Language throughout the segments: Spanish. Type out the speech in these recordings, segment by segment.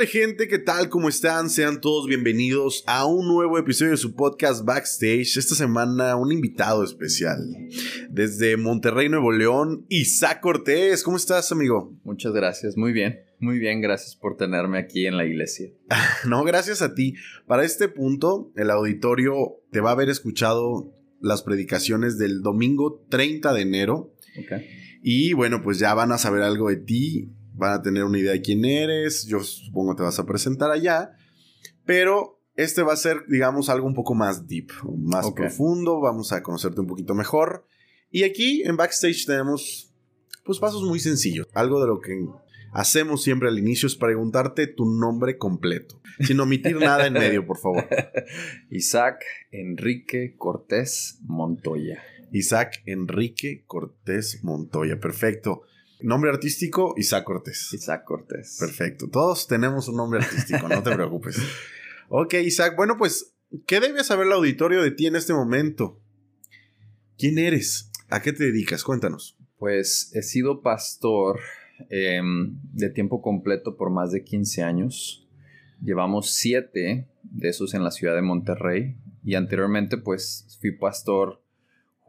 Hola gente? ¿Qué tal? ¿Cómo están? Sean todos bienvenidos a un nuevo episodio de su podcast Backstage. Esta semana un invitado especial. Desde Monterrey, Nuevo León, Isaac Cortés. ¿Cómo estás, amigo? Muchas gracias, muy bien. Muy bien, gracias por tenerme aquí en la iglesia. no, gracias a ti. Para este punto, el auditorio te va a haber escuchado las predicaciones del domingo 30 de enero. Okay. Y bueno, pues ya van a saber algo de ti van a tener una idea de quién eres, yo supongo te vas a presentar allá, pero este va a ser, digamos, algo un poco más deep, más profundo, vamos a conocerte un poquito mejor. Y aquí en Backstage tenemos, pues, pasos muy sencillos, algo de lo que hacemos siempre al inicio es preguntarte tu nombre completo, sin omitir nada en medio, por favor. Isaac Enrique Cortés Montoya. Isaac Enrique Cortés Montoya, perfecto. Nombre artístico, Isaac Cortés. Isaac Cortés. Perfecto. Todos tenemos un nombre artístico, no te preocupes. Ok, Isaac. Bueno, pues, ¿qué debe saber el auditorio de ti en este momento? ¿Quién eres? ¿A qué te dedicas? Cuéntanos. Pues he sido pastor em, de tiempo completo por más de 15 años. Llevamos 7 de esos en la ciudad de Monterrey. Y anteriormente, pues, fui pastor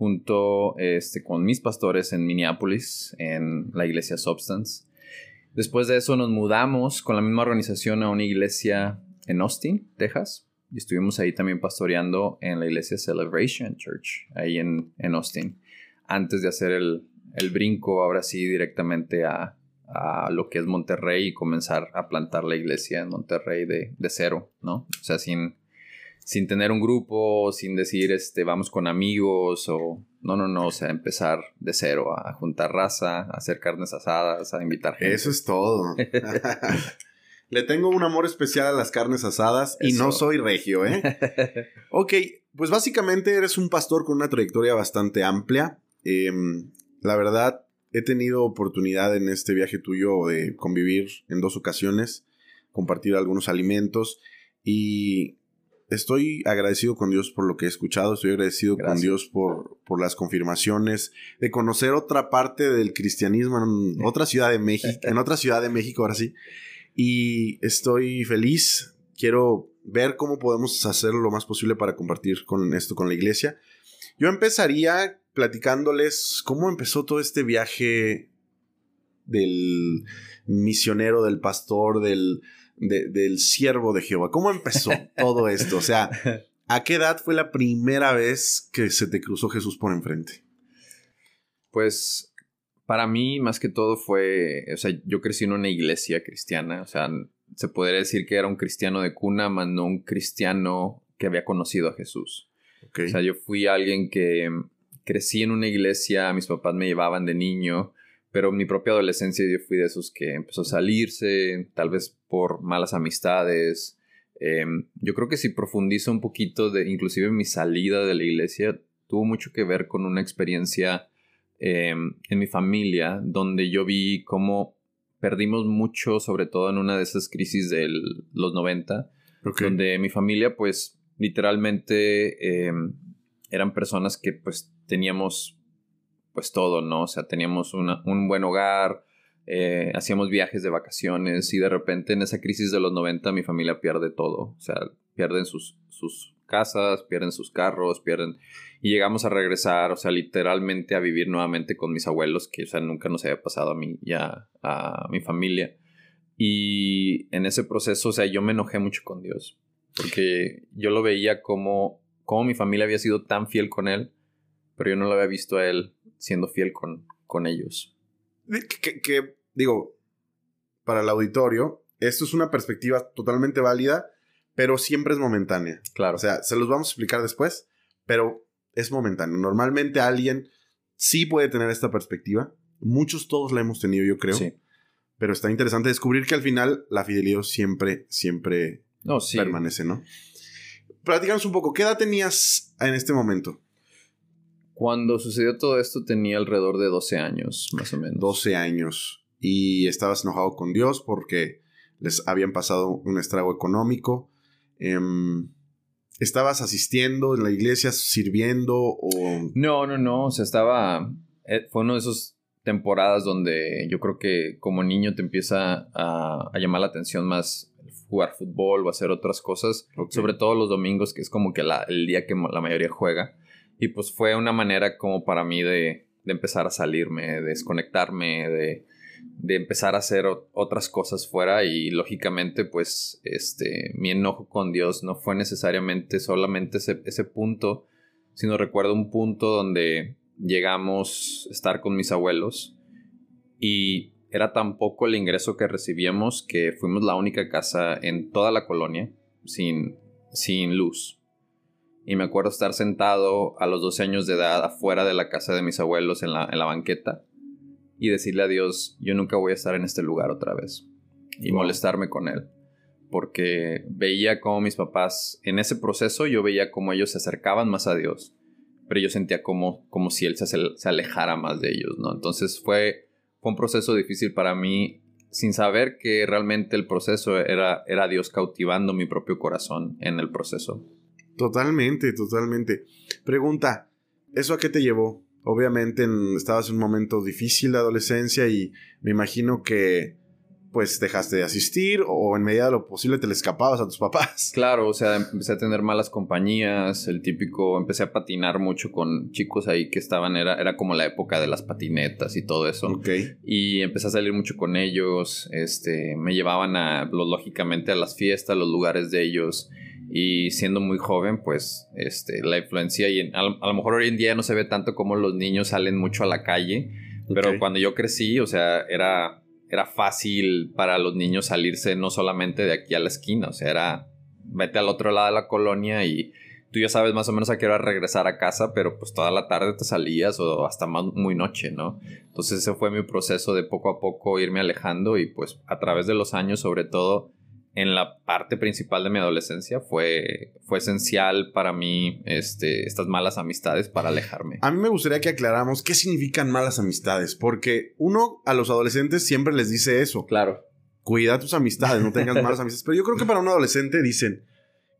junto este, con mis pastores en Minneapolis, en la iglesia Substance. Después de eso nos mudamos con la misma organización a una iglesia en Austin, Texas, y estuvimos ahí también pastoreando en la iglesia Celebration Church, ahí en, en Austin, antes de hacer el, el, brinco ahora sí directamente a, a, lo que es Monterrey y comenzar a plantar la iglesia en Monterrey de, de cero, ¿no? O sea, sin, sin tener un grupo, sin decir, este, vamos con amigos o... No, no, no, o sea, empezar de cero, a juntar raza, a hacer carnes asadas, a invitar gente. Eso es todo. Le tengo un amor especial a las carnes asadas y no soy regio, ¿eh? ok, pues básicamente eres un pastor con una trayectoria bastante amplia. Em, la verdad, he tenido oportunidad en este viaje tuyo de convivir en dos ocasiones, compartir algunos alimentos y estoy agradecido con Dios por lo que he escuchado, estoy agradecido con Dios por, por, las confirmaciones, de conocer otra parte del cristianismo en otra ciudad de México, en otra ciudad de México ahora sí. Y estoy feliz, quiero ver cómo podemos hacer lo más posible para compartir con esto con la iglesia. Yo empezaría platicándoles cómo empezó todo este viaje del misionero, del pastor, del, del siervo de Jehová? ¿Cómo empezó todo esto? O sea, ¿a qué edad fue la primera vez que se te cruzó Jesús por enfrente? Pues para mí, más que todo, fue, o sea, yo crecí en una iglesia cristiana, o sea, se podría decir que era un cristiano de cuna, más no un cristiano que había conocido a Jesús. O sea, yo fui alguien que crecí en una iglesia, mis papás me llevaban de niño, pero en mi propia adolescencia yo fui de esos que empezó a salirse, tal vez por malas amistades. Em, yo creo que si profundizo un poquito de, inclusive mi salida de la iglesia, tuvo mucho que ver con una experiencia em, en mi familia, donde yo vi cómo perdimos mucho, sobre todo en una de esas crisis de los 90, donde mi familia, pues, literalmente em, eran personas que, pues, teníamos pues todo, ¿no? O sea, teníamos un buen hogar, eh, hacíamos viajes de vacaciones y de repente en esa crisis de los 90 mi familia pierde todo. O sea, pierden sus, sus casas, pierden sus carros, pierden... Y llegamos a regresar, o sea, literalmente a vivir nuevamente con mis abuelos, que, o sea, nunca nos había pasado a mí ya, a mi familia. Y en ese proceso, o sea, yo me enojé mucho con Dios, porque yo lo veía como, como mi familia había sido tan fiel con Él, pero yo no lo había visto a Él siendo fiel con, con ellos. Que, digo, para el auditorio, esto es una perspectiva totalmente válida, pero siempre es momentánea. Claro. O sea, se los vamos a explicar después, pero es momentáneo. Normalmente alguien sí puede tener esta perspectiva. Muchos todos la hemos tenido, yo creo. Sí. Pero está interesante descubrir que al final la fidelidad siempre, siempre no, sí. permanece, ¿no? Platícanos un poco, ¿qué edad tenías en este momento? Cuando sucedió todo esto tenía alrededor de 12 años, más o menos. 12 años. Y estabas enojado con Dios porque les habían pasado un estrago económico. Em, ¿Estabas asistiendo en la iglesia, sirviendo o...? No, no, no. O sea, estaba... Eh, fue uno de esos temporadas donde yo creo que como niño te empieza a, llamar la atención más jugar fútbol o hacer otras cosas, sobre todo los domingos, que es como que el día que la mayoría juega. Y pues fue una manera como para mí de, de empezar a salirme, de desconectarme, de, de empezar a hacer otras cosas fuera y lógicamente pues este mi enojo con Dios no fue necesariamente solamente ese, ese punto, sino recuerdo un punto donde llegamos a estar con mis abuelos y era tan poco el ingreso que recibíamos que fuimos la única casa en toda la colonia sin, sin luz. Y me acuerdo estar sentado a los 12 años de edad afuera de la casa de mis abuelos en la, en la banqueta y decirle a Dios, yo nunca voy a estar en este lugar otra vez. Y molestarme con Él. Porque veía como mis papás, en ese proceso yo veía como ellos se acercaban más a Dios pero yo sentía como, como si él se, se alejara más de ellos, ¿no? Entonces fue, fue un proceso difícil para mí sin saber que realmente el proceso era, era Dios cautivando mi propio corazón en el proceso. Totalmente, totalmente. Pregunta, ¿eso a qué te llevó? Obviamente estabas en un momento difícil de adolescencia y me imagino que pues dejaste de asistir o en medida de lo posible te le escapabas a tus papás. Claro, o sea, empecé a tener malas compañías, el típico, empecé a patinar mucho con chicos ahí que estaban, era, era como la época de las patinetas y todo eso. Ok. Y empecé a salir mucho con ellos, este, me llevaban a, lógicamente a las fiestas, los lugares de ellos. Y siendo muy joven, pues, este, la influencia, y a, lo mejor hoy en día no se ve tanto como los niños salen mucho a la calle, pero cuando yo crecí, o sea, era era fácil para los niños salirse no solamente de aquí a la esquina, o sea, era vete al otro lado de la colonia y tú ya sabes más o menos a qué hora regresar a casa, pero pues toda la tarde te salías o hasta más, muy noche, ¿no? Entonces ese fue mi proceso de poco a poco irme alejando y pues a través de los años sobre todo en la parte principal de mi adolescencia fue, fue esencial para mí este, estas malas amistades para alejarme. A mí me gustaría que aclaramos qué significan malas amistades, porque uno a los adolescentes siempre les dice eso. Claro. Cuida tus amistades, no tengas malas amistades. Pero yo creo que para un adolescente dicen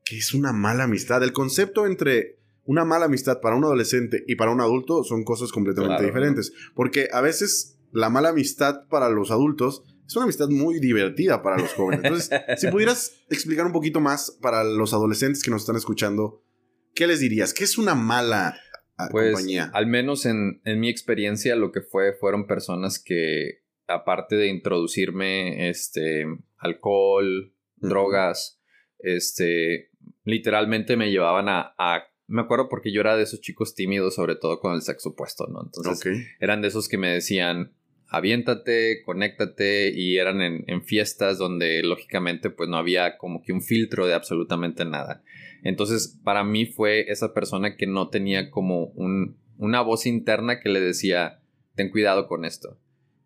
que es una mala amistad. El concepto entre una mala amistad para un adolescente y para un adulto son cosas completamente diferentes. Porque a veces la mala amistad para los adultos es una amistad muy divertida para los jóvenes. Entonces, si pudieras explicar un poquito más para los adolescentes que nos están escuchando, ¿qué les dirías? ¿Qué es una mala ah, pues, compañía? Al menos en, mi experiencia, lo que fue fueron personas que, aparte de introducirme este, alcohol, drogas, este, literalmente me llevaban a, me acuerdo porque yo era de esos chicos tímidos, sobre todo con el sexo opuesto, ¿no? Entonces, eran de esos que me decían, aviéntate, conéctate y eran en, fiestas donde lógicamente pues no había como que un filtro de absolutamente nada. Entonces para mí fue esa persona que no tenía como un, una voz interna que le decía, ten cuidado con esto.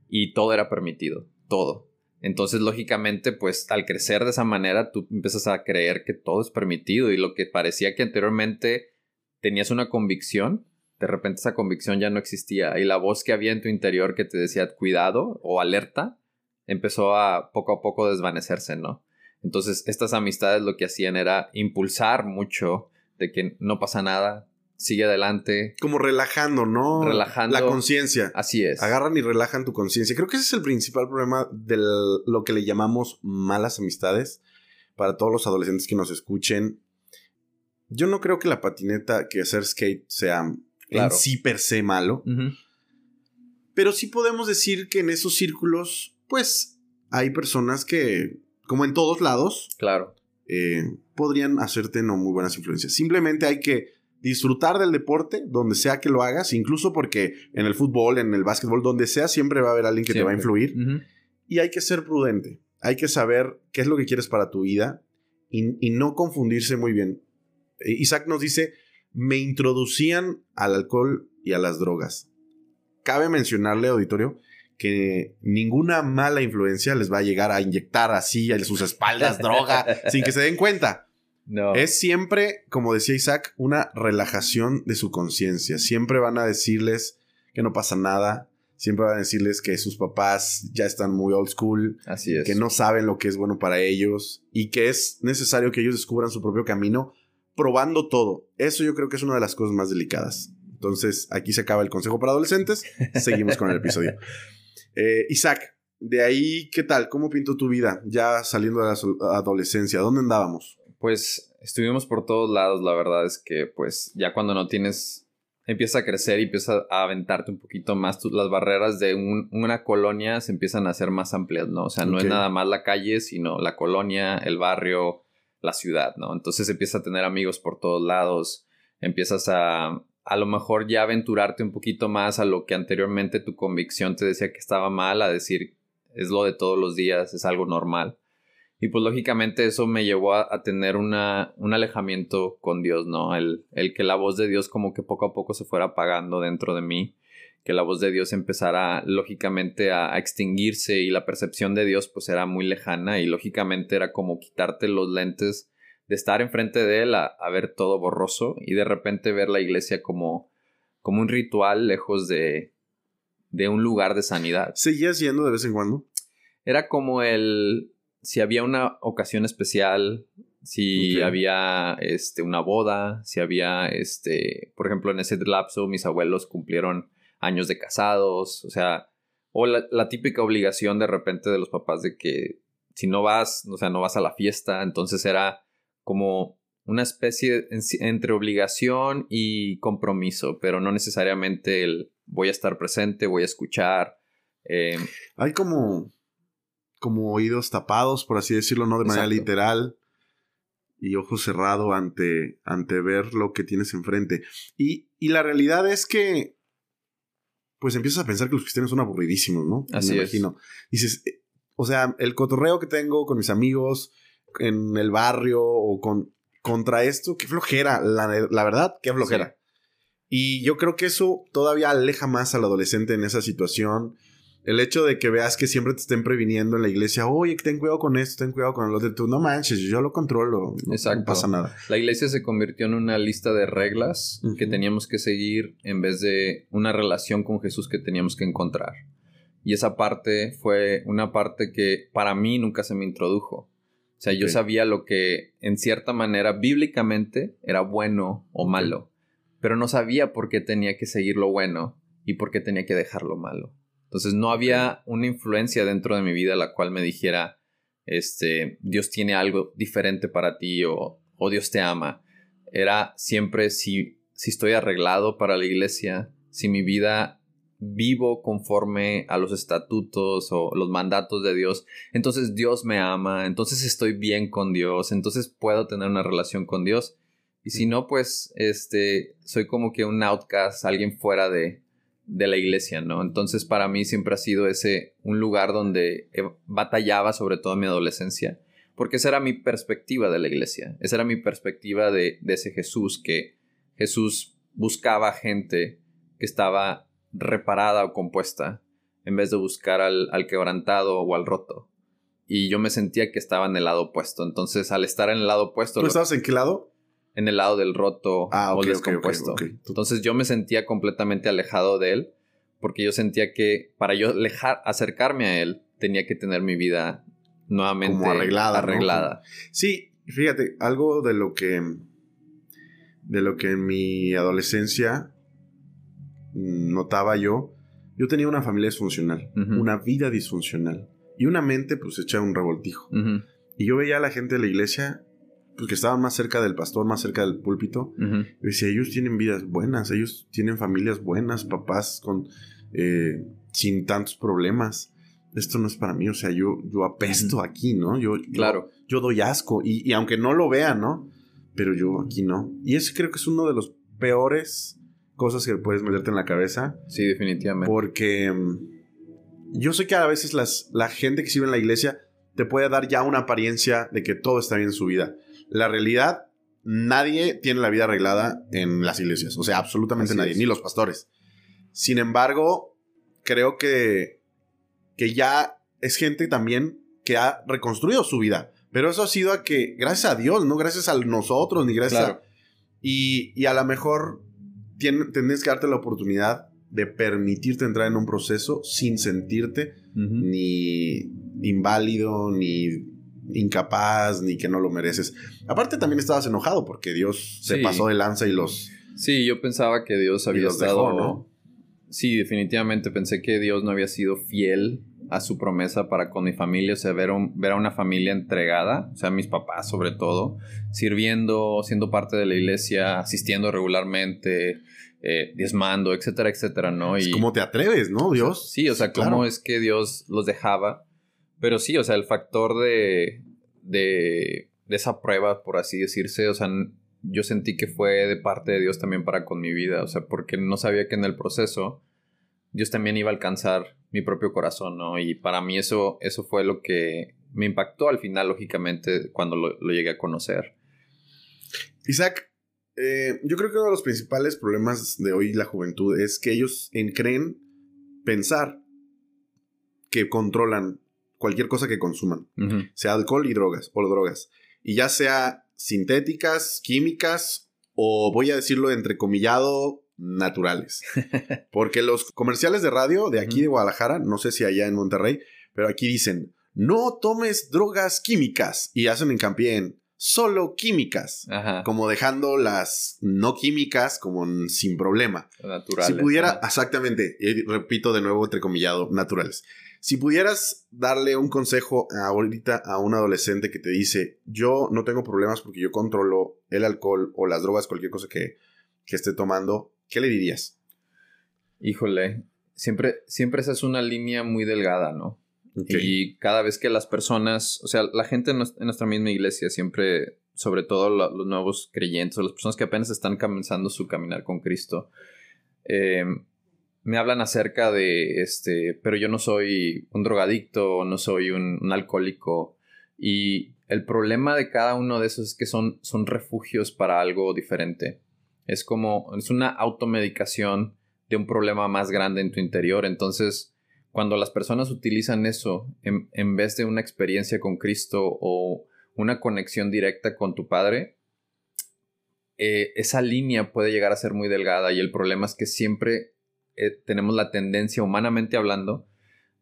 Y todo era permitido, todo. Entonces, lógicamente, pues al crecer de esa manera, tú empiezas a creer que todo es permitido y lo que parecía que anteriormente tenías una convicción, de repente esa convicción ya no existía y la voz que había en tu interior que te decía cuidado o alerta empezó a poco a poco desvanecerse, ¿no? Entonces estas amistades lo que hacían era impulsar mucho de que no pasa nada, sigue adelante. Como relajando, ¿no? Relajando. La conciencia. Así es. Agarran y relajan tu conciencia. Creo que ese es el principal problema de lo que le llamamos malas amistades para todos los adolescentes que nos escuchen. Yo no creo que la patineta, que hacer skate sea en sí per se malo. Pero sí podemos decir que en esos círculos, pues, hay personas que, como en todos lados, claro. Eh, podrían hacerte no muy buenas influencias. Simplemente hay que disfrutar del deporte, donde sea que lo hagas, incluso porque en el fútbol, en el básquetbol, donde sea, siempre va a haber alguien que te va a influir. Y hay que ser prudente. Hay que saber qué es lo que quieres para tu vida y no confundirse muy bien. Isaac nos dice, me introducían al alcohol y a las drogas. Cabe mencionarle, auditorio, que ninguna mala influencia les va a llegar a inyectar así a sus espaldas droga sin que se den cuenta. No. Es siempre, como decía Isaac, una relajación de su conciencia. Siempre van a decirles que no pasa nada. Siempre van a decirles que sus papás ya están muy old school. Así es. Que no saben lo que es bueno para ellos. Y que es necesario que ellos descubran su propio camino probando todo. Eso yo creo que es una de las cosas más delicadas. Entonces, aquí se acaba el consejo para adolescentes. Seguimos con el episodio. Eh, Isaac, de ahí, ¿qué tal? ¿Cómo pintó tu vida ya saliendo de la adolescencia? ¿Dónde andábamos? Pues estuvimos por todos lados, la verdad es que pues ya cuando no tienes, empieza a crecer y empieza a aventarte un poquito más, las barreras de una colonia se empiezan a hacer más amplias, ¿no? O sea, no es nada más la calle, sino la colonia, el barrio, la ciudad, ¿no? Entonces empiezas a tener amigos por todos lados, empiezas a a lo mejor ya aventurarte un poquito más a lo que anteriormente tu convicción te decía que estaba mal, a decir es lo de todos los días, es algo normal. Y pues lógicamente eso me llevó a, tener una, un alejamiento con Dios, ¿no? El, el, que la voz de Dios como que poco a poco se fuera apagando dentro de mí, que la voz de Dios empezara lógicamente a, a extinguirse y la percepción de Dios pues era muy lejana y lógicamente era como quitarte los lentes de estar enfrente de él a, ver todo borroso y de repente ver la iglesia como, como un ritual lejos de, de un lugar de sanidad. ¿Seguías yendo de vez en cuando? Era como el, si había una ocasión especial, si había este, una boda, si había, este, por ejemplo, en ese lapso mis abuelos cumplieron años de casados, o sea, o la, la, típica obligación de repente de los papás de que si no vas, o sea, no vas a la fiesta, entonces era como una especie entre obligación y compromiso, pero no necesariamente el voy a estar presente, voy a escuchar. Eh, Hay como, como oídos tapados, por así decirlo, no de manera literal, y ojos cerrados ante, ante ver lo que tienes enfrente. Y, y la realidad es que, pues empiezas a pensar que los cristianos son aburridísimos, ¿no? Así Me imagino. Dices, eh, o sea, el cotorreo que tengo con mis amigos, en el barrio o con, contra esto, qué flojera, la, la verdad, qué flojera. Y yo creo que eso todavía aleja más al adolescente en esa situación. El hecho de que veas que siempre te estén previniendo en la iglesia, oye, ten cuidado con esto, ten cuidado con lo de tú, no manches, yo lo controlo, no, pasa nada. La iglesia se convirtió en una lista de reglas que teníamos que seguir en vez de una relación con Jesús que teníamos que encontrar. Y esa parte fue una parte que para mí nunca se me introdujo. O sea, yo sabía lo que en cierta manera bíblicamente era bueno o malo, pero no sabía por qué tenía que seguir lo bueno y por qué tenía que dejar lo malo. Entonces no había una influencia dentro de mi vida la cual me dijera, este, Dios tiene algo diferente para ti o, o Dios te ama. Era siempre si, si estoy arreglado para la iglesia, si mi vida vivo conforme a los estatutos o los mandatos de Dios, entonces Dios me ama, entonces estoy bien con Dios, entonces puedo tener una relación con Dios. Y si no, pues, este, soy como que un outcast, alguien fuera de, de la iglesia, ¿no? Entonces para mí siempre ha sido ese, un lugar donde batallaba sobre todo en mi adolescencia, porque esa era mi perspectiva de la iglesia, esa era mi perspectiva de, de ese Jesús, que Jesús buscaba gente que estaba reparada o compuesta, en vez de buscar al, quebrantado o al roto. Y yo me sentía que estaba en el lado opuesto. Entonces, al estar en el lado opuesto. ¿Tú estabas en qué lado? En el lado del roto ah, o descompuesto. Entonces, yo me sentía completamente alejado de él. Porque yo sentía que para yo acercarme a él, tenía que tener mi vida nuevamente arreglada. arreglada. Sí, fíjate, algo de lo que. De lo que en mi adolescencia notaba yo, yo tenía una familia disfuncional, una vida disfuncional y una mente pues hecha un revoltijo. Y yo veía a la gente de la iglesia pues, que estaban más cerca del pastor, más cerca del púlpito. Y decía, ellos tienen vidas buenas, ellos tienen familias buenas, papás con eh, sin tantos problemas. Esto no es para mí, o sea, yo, yo apesto aquí, ¿no? Yo, claro. yo, doy asco. Y, y, aunque no lo vean, ¿no? Pero yo aquí no. Y ese creo que es uno de los peores cosas que puedes meterte en la cabeza. Sí, definitivamente. Porque mm, yo sé que a veces las, la gente que sirve en la iglesia te puede dar ya una apariencia de que todo está bien en su vida. La realidad, nadie tiene la vida arreglada en las iglesias. O sea, absolutamente nadie, ni los pastores. Sin embargo, creo que que ya es gente también que ha reconstruido su vida. Pero eso ha sido a que, gracias a Dios, no gracias a nosotros, ni gracias a... Y, y a lo mejor tienes que darte la oportunidad de permitirte entrar en un proceso sin sentirte ni inválido, ni incapaz, ni que no lo mereces. Aparte también estabas enojado porque Dios se pasó de lanza y los... Sí, yo pensaba que Dios había estado... ¿no? Sí, definitivamente pensé que Dios no había sido fiel a su promesa para con mi familia, o sea, ver, ver a una familia entregada, o sea, mis papás sobre todo, sirviendo, siendo parte de la iglesia, asistiendo regularmente, eh, diezmando, etcétera, etcétera, ¿no? Y, ¿Cómo te atreves, no, Dios? Sí, o sea, cómo es que Dios los dejaba. Pero sí, o sea, el factor de, de, esa prueba, por así decirse, o sea, yo sentí que fue de parte de Dios también para con mi vida, o sea, porque no sabía que en el proceso Dios también iba a alcanzar mi propio corazón, ¿no? Y para mí eso, eso fue lo que me impactó al final, lógicamente, cuando lo, lo llegué a conocer. Isaac, eh, yo creo que uno de los principales problemas de hoy la juventud es que ellos creen pensar que controlan cualquier cosa que consuman, sea alcohol y drogas o drogas, y ya sea sintéticas, químicas o voy a decirlo entrecomillado naturales. Porque los comerciales de radio de aquí de Guadalajara, no sé si allá en Monterrey, pero aquí dicen, no tomes drogas químicas y hacen hincapié en solo químicas, como dejando las no químicas como sin problema. Naturales. Si pudiera, exactamente, y repito de nuevo entrecomillado, naturales. Si pudieras darle un consejo ahorita a un adolescente que te dice, yo no tengo problemas porque yo controlo el alcohol o las drogas, cualquier cosa que, que esté tomando, ¿qué le dirías? Híjole, siempre, siempre esa es una línea muy delgada, ¿no? Y cada vez que las personas, o sea, la gente en nuestra misma iglesia siempre, sobre todo los nuevos creyentes o las personas que apenas están comenzando su caminar con Cristo, em, me hablan acerca de, este, pero yo no soy un drogadicto, no soy un, alcohólico. Y el problema de cada uno de esos es que son, son refugios para algo diferente. Es como, es una automedicación de un problema más grande en tu interior. Entonces, cuando las personas utilizan eso en, vez de una experiencia con Cristo o una conexión directa con tu Padre, eh, esa línea puede llegar a ser muy delgada y el problema es que siempre eh, tenemos la tendencia, humanamente hablando,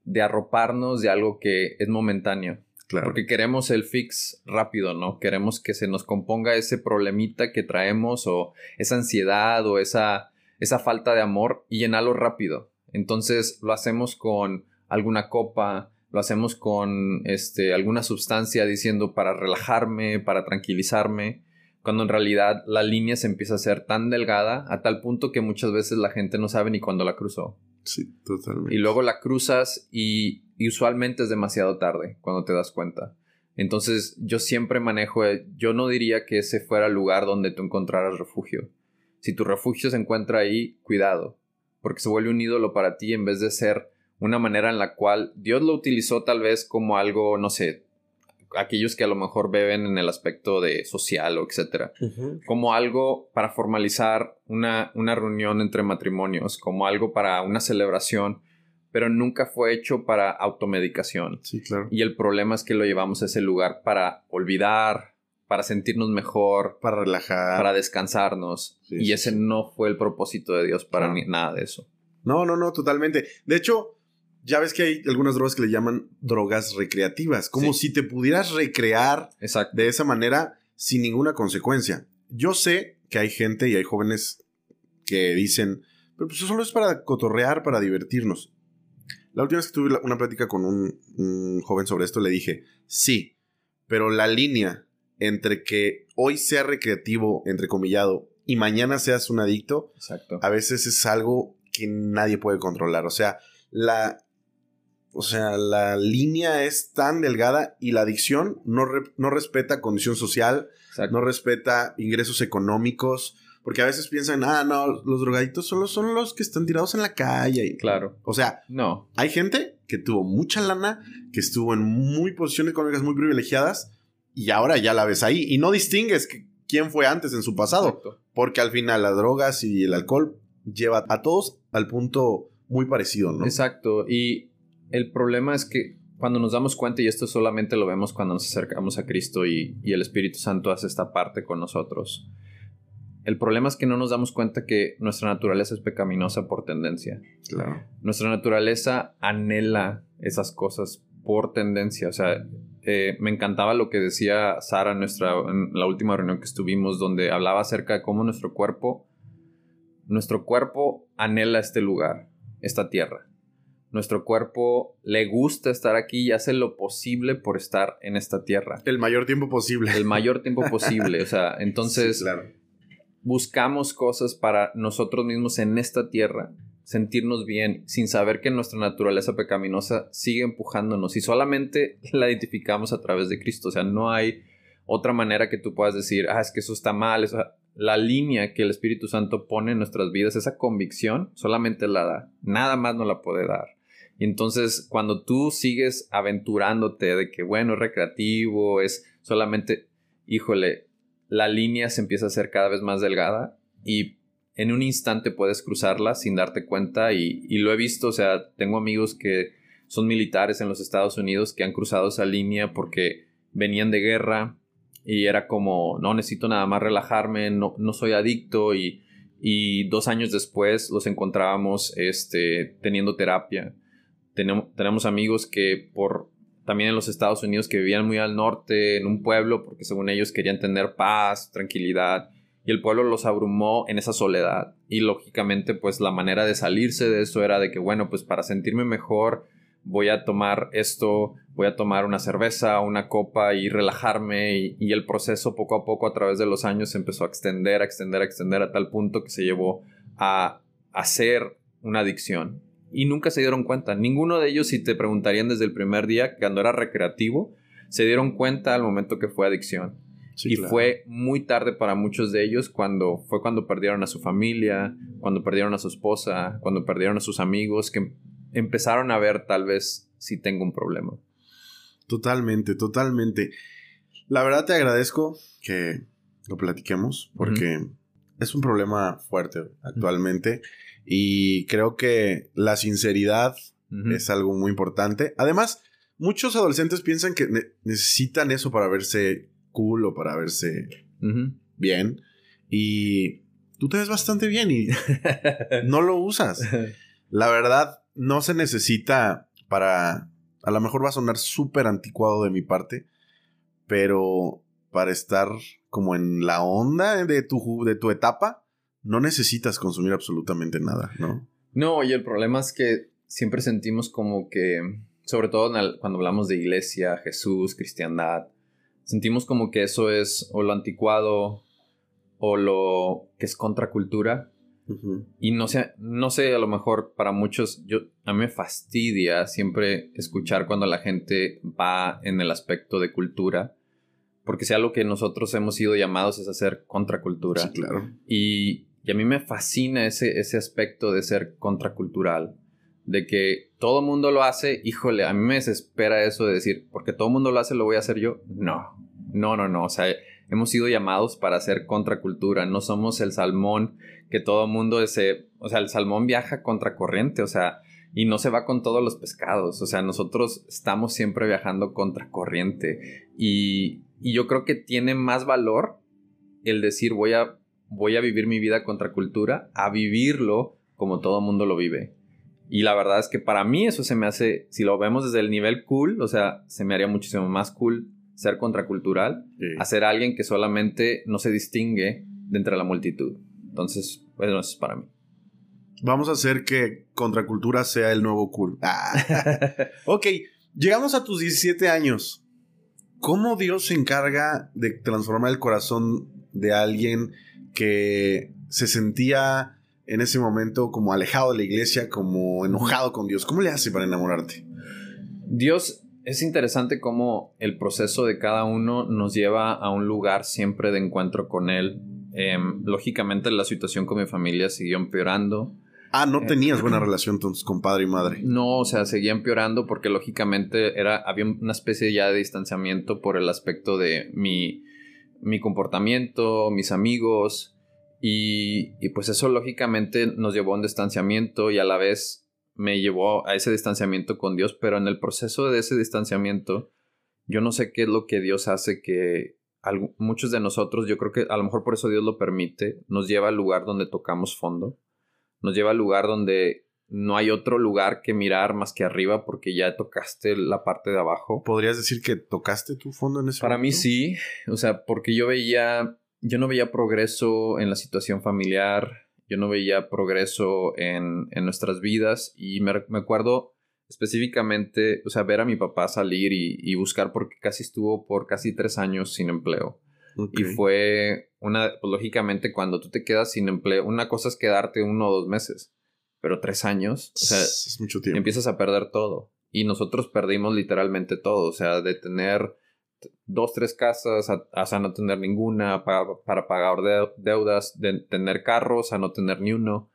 de arroparnos de algo que es momentáneo. Porque queremos el fix rápido, ¿no? Queremos que se nos componga ese problemita que traemos o esa ansiedad o esa, esa falta de amor y llenarlo rápido. Entonces lo hacemos con alguna copa, lo hacemos con este, alguna sustancia diciendo para relajarme, para tranquilizarme, cuando en realidad la línea se empieza a hacer tan delgada a tal punto que muchas veces la gente no sabe ni cuándo la cruzó. Sí, totalmente. Y luego la cruzas y, y usualmente es demasiado tarde cuando te das cuenta. Entonces yo siempre manejo, yo no diría que ese fuera el lugar donde tú encontraras refugio. Si tu refugio se encuentra ahí, cuidado, porque se vuelve un ídolo para ti en vez de ser una manera en la cual Dios lo utilizó tal vez como algo, no sé, aquellos que a lo mejor beben en el aspecto de social o etcétera, como algo para formalizar una, una reunión entre matrimonios, como algo para una celebración, pero nunca fue hecho para automedicación. Sí, claro. Y el problema es que lo llevamos a ese lugar para olvidar, para sentirnos mejor, para relajar, para descansarnos. y ese no fue el propósito de Dios para nada de eso. No, no, no, totalmente. De hecho, ya ves que hay algunas drogas que le llaman drogas recreativas, como si te pudieras recrear de esa manera sin ninguna consecuencia. Yo sé que hay gente y hay jóvenes que dicen, pero pues eso solo es para cotorrear, para divertirnos. La última vez que tuve una plática con un joven sobre esto, le dije, sí, pero la línea entre que hoy sea recreativo, entrecomillado, y mañana seas un adicto, Exacto. a veces es algo que nadie puede controlar. O sea, la, o sea, la línea es tan delgada y la adicción no, no respeta condición social, no respeta ingresos económicos, porque a veces piensan, ah, no, los drogadictos solo son los que están tirados en la calle. Claro. O sea, no. Hay gente que tuvo mucha lana, que estuvo en muy posiciones económicas muy privilegiadas, y ahora ya la ves ahí y no distingues quién fue antes en su pasado, porque al final las drogas y el alcohol lleva a todos al punto muy parecido, ¿no? Exacto, y el problema es que cuando nos damos cuenta, y esto solamente lo vemos cuando nos acercamos a Cristo y, y el Espíritu Santo hace esta parte con nosotros, el problema es que no nos damos cuenta que nuestra naturaleza es pecaminosa por tendencia. Claro. Nuestra naturaleza anhela esas cosas por tendencia. O sea, eh, me encantaba lo que decía Sara en, nuestra, en la última reunión que estuvimos, donde hablaba acerca de cómo nuestro cuerpo, nuestro cuerpo anhela este lugar, esta tierra. Nuestro cuerpo le gusta estar aquí y hace lo posible por estar en esta tierra. El mayor tiempo posible. El mayor tiempo posible. O sea, entonces claro. buscamos cosas para nosotros mismos en esta tierra sentirnos bien sin saber que nuestra naturaleza pecaminosa sigue empujándonos y solamente la identificamos a través de Cristo. O sea, no hay otra manera que tú puedas decir, ah, es que eso está mal. la línea que el Espíritu Santo pone en nuestras vidas, esa convicción, solamente la da. Nada más no la puede dar. Y entonces, cuando tú sigues aventurándote de que, bueno, es recreativo, es solamente, híjole, la línea se empieza a hacer cada vez más delgada y en un instante puedes cruzarla sin darte cuenta y, y, lo he visto, o sea, tengo amigos que son militares en los Estados Unidos que han cruzado esa línea porque venían de guerra y era como, no necesito nada más relajarme, no, no soy adicto y, y, dos años después los encontrábamos este, teniendo terapia. Tenemos, tenemos amigos que por también en los Estados Unidos que vivían muy al norte, en un pueblo, porque según ellos querían tener paz, tranquilidad y el pueblo los abrumó en esa soledad. Y lógicamente, pues la manera de salirse de eso era de que, bueno, pues para sentirme mejor voy a tomar esto, voy a tomar una cerveza, una copa y relajarme. Y, el proceso poco a poco a través de los años se empezó a extender, a extender, a extender a tal punto que se llevó a hacer una adicción. Y nunca se dieron cuenta. Ninguno de ellos, si te preguntarían desde el primer día, cuando era recreativo, se dieron cuenta al momento que fue adicción y fue muy tarde para muchos de ellos cuando fue cuando perdieron a su familia, cuando perdieron a su esposa, cuando perdieron a sus amigos, que empezaron a ver tal vez si tengo un problema. Totalmente, totalmente. La verdad te agradezco que lo platiquemos porque es un problema fuerte actualmente y creo que la sinceridad es algo muy importante. Además, muchos adolescentes piensan que necesitan eso para verse cool o para verse bien. Y tú te ves bastante bien y no lo usas. La verdad, no se necesita para... A lo mejor va a sonar súper anticuado de mi parte, pero para estar como en la onda de tu, de tu etapa, no necesitas consumir absolutamente nada, ¿no? No, y el problema es que siempre sentimos como que, sobre todo cuando hablamos de iglesia, Jesús, cristiandad, sentimos como que eso es o lo anticuado o lo que es contracultura. Y no sé, no sé, a lo mejor para muchos, yo, a mí me fastidia siempre escuchar cuando la gente va en el aspecto de cultura, porque sea lo que nosotros hemos sido llamados es hacer contracultura. Sí, claro. Y, y a mí me fascina ese, ese aspecto de ser contracultural de que todo mundo lo hace, híjole, a mí me desespera eso de decir, porque todo mundo lo hace, lo voy a hacer yo. No, no, no, no, o sea, hemos sido llamados para hacer contracultura, no somos el salmón que todo mundo ese, o sea, el salmón viaja contracorriente, o sea, y no se va con todos los pescados, o sea, nosotros estamos siempre viajando contracorriente y, y yo creo que tiene más valor el decir voy a, voy a vivir mi vida contracultura a vivirlo como todo mundo lo vive. Y la verdad es que para mí eso se me hace, si lo vemos desde el nivel cool, o sea, se me haría muchísimo más cool ser contracultural a ser alguien que solamente no se distingue de entre la multitud. Entonces, pues eso es para mí. Vamos a hacer que contracultura sea el nuevo cool. Ah. ok, llegamos a tus 17 años. ¿Cómo Dios se encarga de transformar el corazón de alguien que se sentía en ese momento como alejado de la iglesia, como enojado con Dios? ¿Cómo le hace para enamorarte? Dios es interesante cómo el proceso de cada uno nos lleva a un lugar siempre de encuentro con Él. Em, lógicamente la situación con mi familia siguió empeorando. Ah, no tenías buena relación entonces con padre y madre. No, o sea, seguía empeorando porque lógicamente era, había una especie ya de distanciamiento por el aspecto de mi, mi comportamiento, mis amigos, y, pues eso lógicamente nos llevó a un distanciamiento y a la vez me llevó a ese distanciamiento con Dios, pero en el proceso de ese distanciamiento, yo no sé qué es lo que Dios hace que muchos de nosotros, yo creo que a lo mejor por eso Dios lo permite, nos lleva al lugar donde tocamos fondo, nos lleva al lugar donde no hay otro lugar que mirar más que arriba porque ya tocaste la parte de abajo. ¿Podrías decir que tocaste tu fondo en ese Para mí sí, o sea, porque yo veía, yo no veía progreso en la situación familiar, yo no veía progreso en, nuestras vidas y me, me, acuerdo específicamente, o sea, ver a mi papá salir y, buscar porque casi estuvo por casi tres años sin empleo. Y fue una, pues, lógicamente cuando tú te quedas sin empleo, una cosa es quedarte uno o dos meses, pero tres años, o sea, es mucho tiempo. empiezas a perder todo. Y nosotros perdimos literalmente todo, o sea, de tener dos, tres casas, a, no tener ninguna, para, para pagar deudas, de tener carros, a no tener ni uno.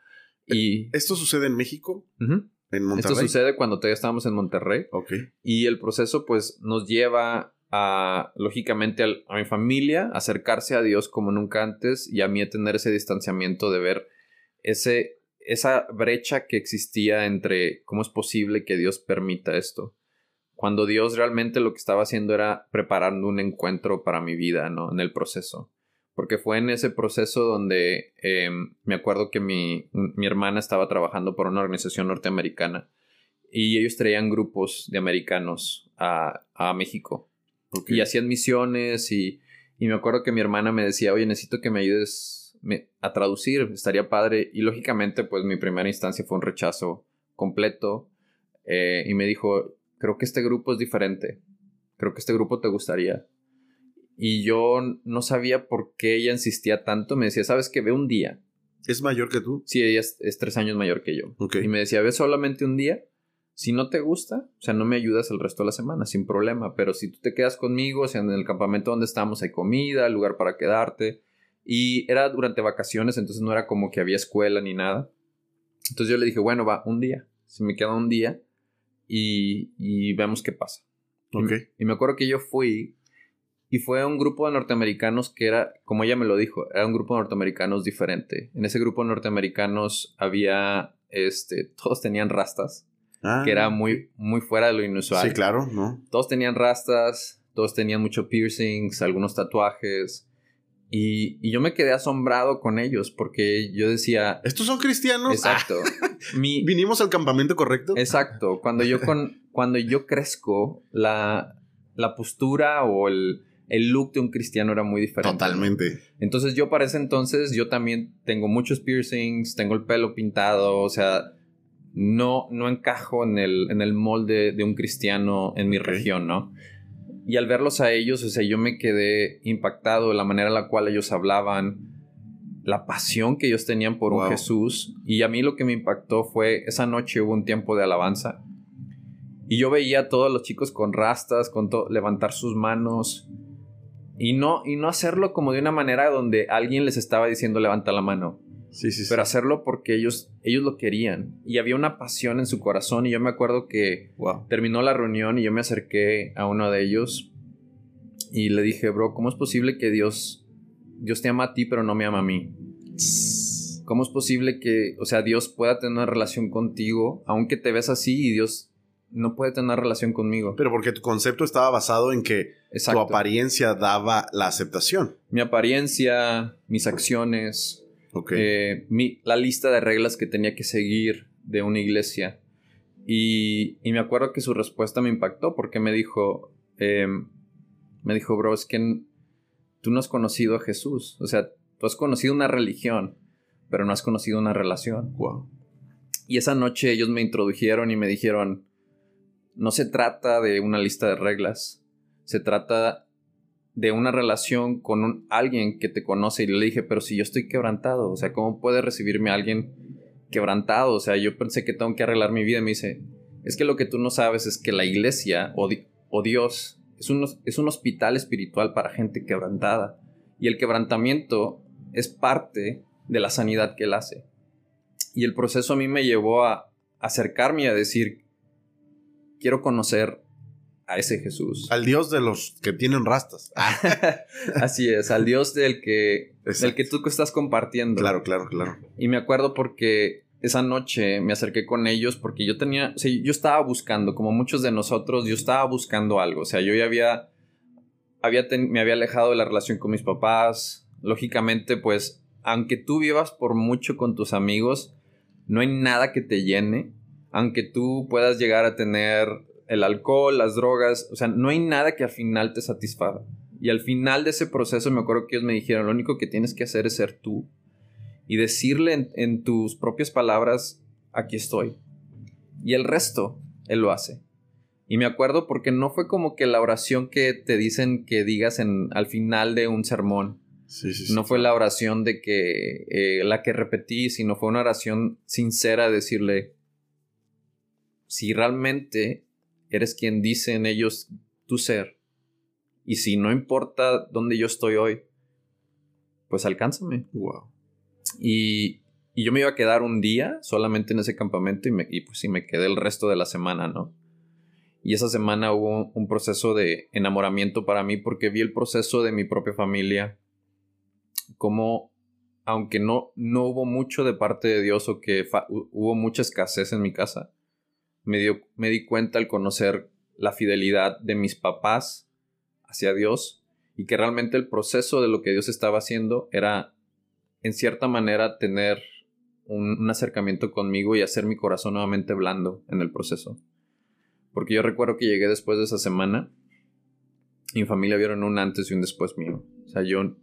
Y... ¿Esto sucede en México? ¿En Monterrey? Esto sucede cuando todavía estábamos en Monterrey. Ok. Y el proceso, pues, nos lleva a, lógicamente, a, mi familia, acercarse a Dios como nunca antes y a mí a tener ese distanciamiento de ver ese, esa brecha que existía entre cómo es posible que Dios permita esto cuando Dios realmente lo que estaba haciendo era preparando un encuentro para mi vida, ¿no? En el proceso. Porque fue en ese proceso donde em, me acuerdo que mi, hermana estaba trabajando por una organización norteamericana y ellos traían grupos de americanos a, México y hacían misiones y, y, me acuerdo que mi hermana me decía, oye, necesito que me ayudes a traducir, estaría padre. Y lógicamente, pues mi primera instancia fue un rechazo completo eh, y me dijo, creo que este grupo es diferente, creo que este grupo te gustaría. Y yo no sabía por qué ella insistía tanto, me decía, ¿sabes qué? Ve un día. ¿Es mayor que tú? Sí, ella es, tres años mayor que yo. Y me decía, ve solamente un día. Si no te gusta, o sea, no me ayudas el resto de la semana, sin problema. Pero si tú te quedas conmigo, o sea, en el campamento donde estamos hay comida, lugar para quedarte. Y era durante vacaciones, entonces no era como que había escuela ni nada. Entonces yo le dije, bueno, va, un día. Si me queda un día, y, vemos qué pasa. Y, me acuerdo que yo fui y fue un grupo de norteamericanos que era, como ella me lo dijo, era un grupo de norteamericanos diferente. En ese grupo de norteamericanos había, este, todos tenían rastas, que era ah, muy, muy fuera de lo inusual. Sí, claro, ¿no? Todos tenían rastas, todos tenían mucho piercings, algunos tatuajes. Y, yo me quedé asombrado con ellos porque yo decía... ¿Estos son cristianos? Exacto. ¿Vinimos al campamento correcto? Exacto. Cuando yo, con, cuando yo crezco, la, la postura o el, el, look de un cristiano era muy diferente. Totalmente. Entonces yo para ese entonces yo también tengo muchos piercings, tengo el pelo pintado, o sea, no, no encajo en el, en el molde de un cristiano en mi región, ¿no? Y al verlos a ellos, o sea, yo me quedé impactado de la manera en la cual ellos hablaban, la pasión que ellos tenían por un Jesús. Y a mí lo que me impactó fue, esa noche hubo un tiempo de alabanza. Y yo veía a todos los chicos con rastas, con levantar sus manos. Y no, y no hacerlo como de una manera donde alguien les estaba diciendo levanta la mano. Sí, sí, Pero hacerlo porque ellos, ellos lo querían. Y había una pasión en su corazón. Y yo me acuerdo que terminó la reunión y yo me acerqué a uno de ellos. Y le dije, bro, ¿cómo es posible que Dios, Dios te ama a ti pero no me ama a mí? ¿Cómo es posible que, o sea, Dios pueda tener una relación contigo, aunque te ves así y Dios no puede tener relación conmigo? Pero porque tu concepto estaba basado en que tu apariencia daba la aceptación. Mi apariencia, mis acciones, eh, la lista de reglas que tenía que seguir de una iglesia. Y, me acuerdo que su respuesta me impactó porque me dijo, em, me dijo, bro, es que tú no has conocido a Jesús. O sea, tú has conocido una religión, pero no has conocido una relación. Y esa noche ellos me introdujeron y me dijeron, no se trata de una lista de reglas, se trata de una relación con alguien que te conoce y le dije, pero si yo estoy quebrantado, o sea, ¿cómo puede recibirme alguien quebrantado? O sea, yo pensé que tengo que arreglar mi vida me dice, es que lo que tú no sabes es que la iglesia o, o Dios es un, es un hospital espiritual para gente quebrantada y el quebrantamiento es parte de la sanidad que él hace. Y el proceso a mí me llevó a acercarme a decir, quiero conocer a ese Jesús. Al Dios de los que tienen rastas. Así es, al Dios del que, del que tú estás compartiendo. Claro, claro, claro. Y me acuerdo porque esa noche me acerqué con ellos porque yo tenía, o sea, yo estaba buscando, como muchos de nosotros, yo estaba buscando algo, o sea, yo ya había, había me había alejado de la relación con mis papás, lógicamente, pues, aunque tú vivas por mucho con tus amigos, no hay nada que te llene, aunque tú puedas llegar a tener el alcohol, las drogas, o sea, no hay nada que al final te satisfaga. Y al final de ese proceso me acuerdo que ellos me dijeron, lo único que tienes que hacer es ser tú y decirle en, tus propias palabras, aquí estoy. Y el resto, Él lo hace. Y me acuerdo porque no fue como que la oración que te dicen que digas en, al final de un sermón. no fue la oración de que eh, la que repetí, sino fue una oración sincera de decirle, si realmente eres quien dice en ellos tu ser, y si no importa dónde yo estoy hoy, pues alcánzame. Wow. Y, yo me iba a quedar un día solamente en ese campamento y, me, pues sí, me quedé el resto de la semana, ¿no? Y esa semana hubo un proceso de enamoramiento para mí porque vi el proceso de mi propia familia, como aunque no, no hubo mucho de parte de Dios o que hubo mucha escasez en mi casa, me, dio, me di cuenta al conocer la fidelidad de mis papás hacia Dios y que realmente el proceso de lo que Dios estaba haciendo era en cierta manera, tener un, acercamiento conmigo y hacer mi corazón nuevamente blando en el proceso. Porque yo recuerdo que llegué después de esa semana y mi familia vieron un antes y un después mío. O sea, yo...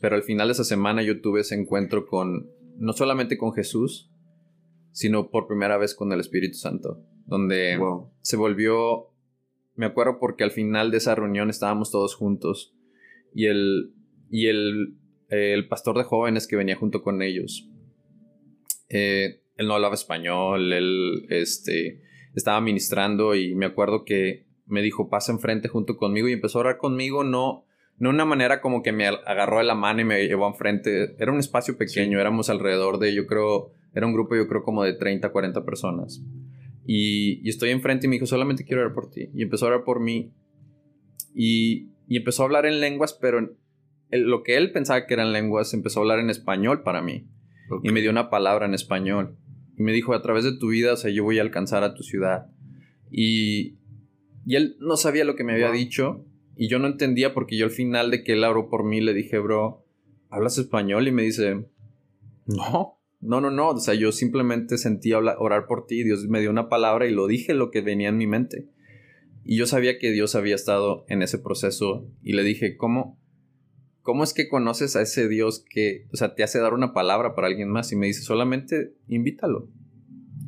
Pero al final de esa semana yo tuve ese encuentro con, no solamente con Jesús, sino por primera vez con el Espíritu Santo, donde se volvió, me acuerdo porque al final de esa reunión estábamos todos juntos y el, y el el pastor de jóvenes que venía junto con ellos. Eh, él no hablaba español, él este, estaba ministrando y me acuerdo que me dijo, pasa enfrente junto conmigo y empezó a orar conmigo, no, no una manera como que me agarró de la mano y me llevó enfrente, era un espacio pequeño, éramos alrededor de, yo creo, era un grupo yo creo como de 30, 40 personas. Y, y, estoy enfrente y me dijo, solamente quiero orar por ti. Y empezó a orar por mí. Y, y empezó a hablar en lenguas, pero lo que él pensaba que eran lenguas empezó a hablar en español para mí. Y me dio una palabra en español. Y me dijo, a través de tu vida, o sea, yo voy a alcanzar a tu ciudad. Y, y él no sabía lo que me había dicho. Y yo no entendía porque yo al final de que él oró por mí le dije, bro, ¿hablas español? Y me dice, no, no, no, no. O sea, yo simplemente sentí orar por ti. Dios me dio una palabra y lo dije lo que venía en mi mente. Y yo sabía que Dios había estado en ese proceso. Y le dije, ¿cómo? ¿cómo es que conoces a ese Dios que, o sea, te hace dar una palabra para alguien más? Y me dice, solamente invítalo.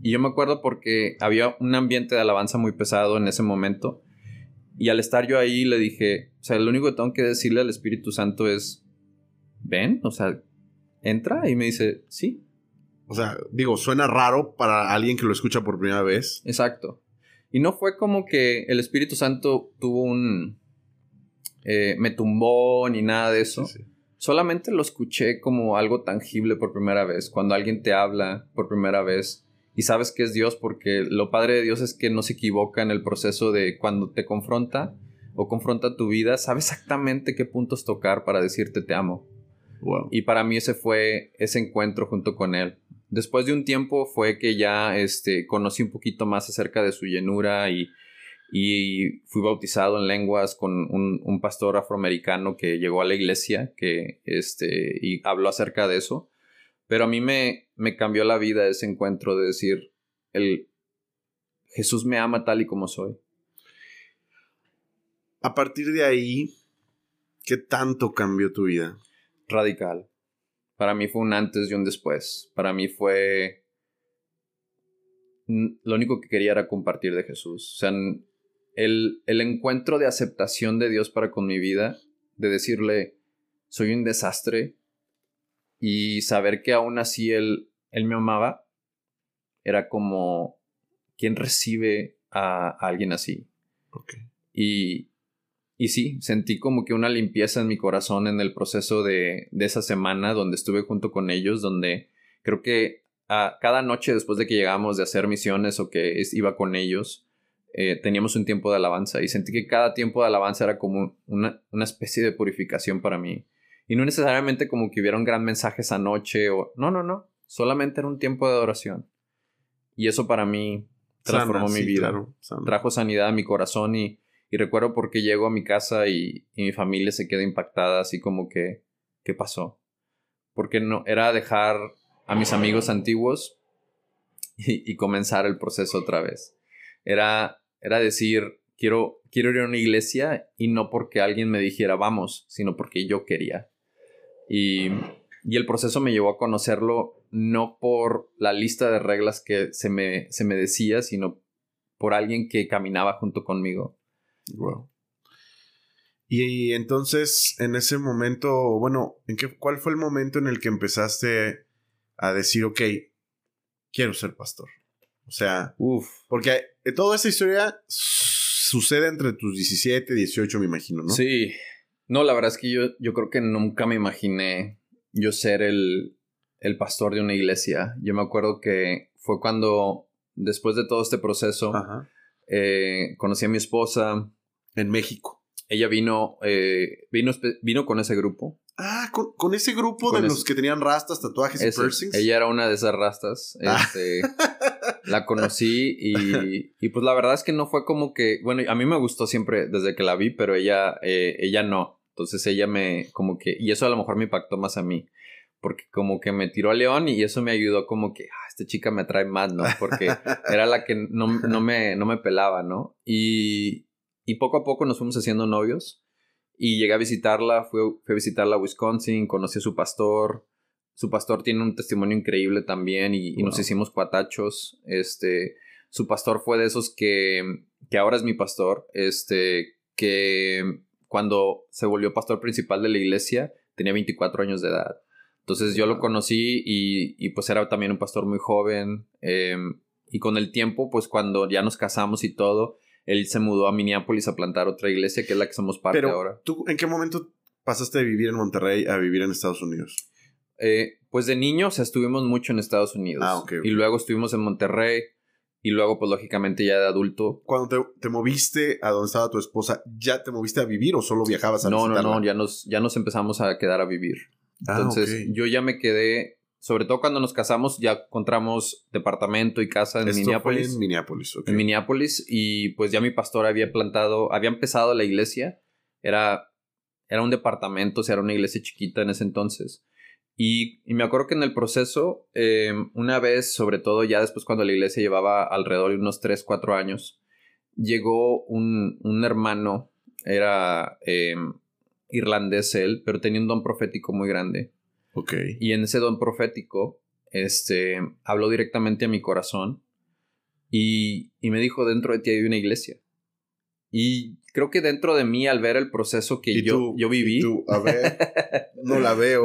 Y yo me acuerdo porque había un ambiente de alabanza muy pesado en ese momento. Y al estar yo ahí le dije, o sea, lo único que tengo que decirle al Espíritu Santo es, ven, o sea, entra. Y me dice, sí. O sea, digo, suena raro para alguien que lo escucha por primera vez. Exacto. Y no fue como que el Espíritu Santo tuvo un, eh, me tumbó ni nada de eso. Solamente lo escuché como algo tangible por primera vez, cuando alguien te habla por primera vez y sabes que es Dios porque lo padre de Dios es que no se equivoca en el proceso de cuando te confronta o confronta tu vida, sabe exactamente qué puntos tocar para decirte te amo. Y para mí ese fue ese encuentro junto con él. Después de un tiempo fue que ya este, conocí un poquito más acerca de su llenura y y fui bautizado en lenguas con un, pastor afroamericano que llegó a la iglesia que, este, y habló acerca de eso. Pero a mí me, me cambió la vida ese encuentro de decir, el, Jesús me ama tal y como soy. A partir de ahí, ¿qué tanto cambió tu vida? Radical. Para mí fue un antes y un después. Para mí fue... Lo único que quería era compartir de Jesús. O sea, el, encuentro de aceptación de Dios para con mi vida, de decirle, soy un desastre, y saber que aún así Él, él me amaba, era como, ¿quién recibe a, alguien así? Y, y sí, sentí como que una limpieza en mi corazón en el proceso de, de esa semana donde estuve junto con ellos, donde creo que a, cada noche después de que llegamos de hacer misiones o que iba con ellos, eh, teníamos un tiempo de alabanza y sentí que cada tiempo de alabanza era como una, especie de purificación para mí. Y no necesariamente como que hubiera un gran mensaje esa noche o... No, no, no. solamente era un tiempo de adoración. Y eso para mí transformó mi vida. Trajo sanidad a mi corazón y, y recuerdo porque llego a mi casa y, mi familia se queda impactada, así como que, ¿qué pasó? Porque no, era dejar a mis amigos antiguos y, y comenzar el proceso otra vez. Era, era decir, quiero, quiero ir a una iglesia y no porque alguien me dijera vamos, sino porque yo quería. Y, y el proceso me llevó a conocerlo no por la lista de reglas que se me, se me decía, sino por alguien que caminaba junto conmigo. Wow. Y, entonces, en ese momento, bueno, ¿en qué, ¿cuál fue el momento en el que empezaste a decir, ok, quiero ser pastor? O sea, Uf. porque toda esa historia sucede entre tus 17 y 18, me imagino, ¿no? Sí. No, la verdad es que yo, yo creo que nunca me imaginé yo ser el, el pastor de una iglesia. Yo me acuerdo que fue cuando, después de todo este proceso, eh, conocí a mi esposa. En México. Ella vino, eh, vino, vino con ese grupo. Ah, con, ese grupo de los que tenían rastas, tatuajes y piercings. Ella era una de esas rastas. Ah. Este, la conocí y, y, pues la verdad es que no fue como que, bueno, a mí me gustó siempre desde que la vi, pero ella, eh, ella no. Entonces ella me, como que, y eso a lo mejor me impactó más a mí porque como que me tiró a León y eso me ayudó como que, ah, esta chica me trae más, ¿no? Porque era la que no, no, me, no me pelaba, ¿no? Y, y poco a poco nos fuimos haciendo novios. Y llegué a visitarla, fui, fui a visitarla a Wisconsin, conocí a su pastor, su pastor tiene un testimonio increíble también y, y nos hicimos cuatachos, este, su pastor fue de esos que, que ahora es mi pastor, este, que cuando se volvió pastor principal de la iglesia tenía 24 años de edad. Entonces yo lo conocí y, pues era también un pastor muy joven. Em, y con el tiempo, pues cuando ya nos casamos y todo, él se mudó a Minneapolis a plantar otra iglesia, que es la que somos parte Pero, ahora. ¿Tú en qué momento pasaste de vivir en Monterrey a vivir en Estados Unidos? Eh, pues de niño, o sea, estuvimos mucho en Estados Unidos. Ah, ok. Y luego estuvimos en Monterrey. Y luego, pues lógicamente ya de adulto. Cuando te, moviste a donde estaba tu esposa, ¿ya te moviste a vivir o solo viajabas a No, no, no, ya nos, ya nos empezamos a quedar a vivir. Ah, Entonces yo ya me quedé, sobre todo cuando nos casamos, ya encontramos departamento y casa en Esto Minneapolis. Fue en Minneapolis, En Minneapolis y pues ya mi pastor había plantado, había empezado la iglesia, era, era un departamento, o sea, era una iglesia chiquita en ese entonces. Y, me acuerdo que en el proceso, em, una vez, sobre todo ya después cuando la iglesia llevaba alrededor de unos 3, 4 años, llegó un, un hermano, era em, irlandés él, pero tenía un don profético muy grande. Ok. Y en ese don profético, este, habló directamente a mi corazón y, y me dijo, dentro de ti hay una iglesia. Y creo que dentro de mí, al ver el proceso que yo, yo viví... a ver, no la veo.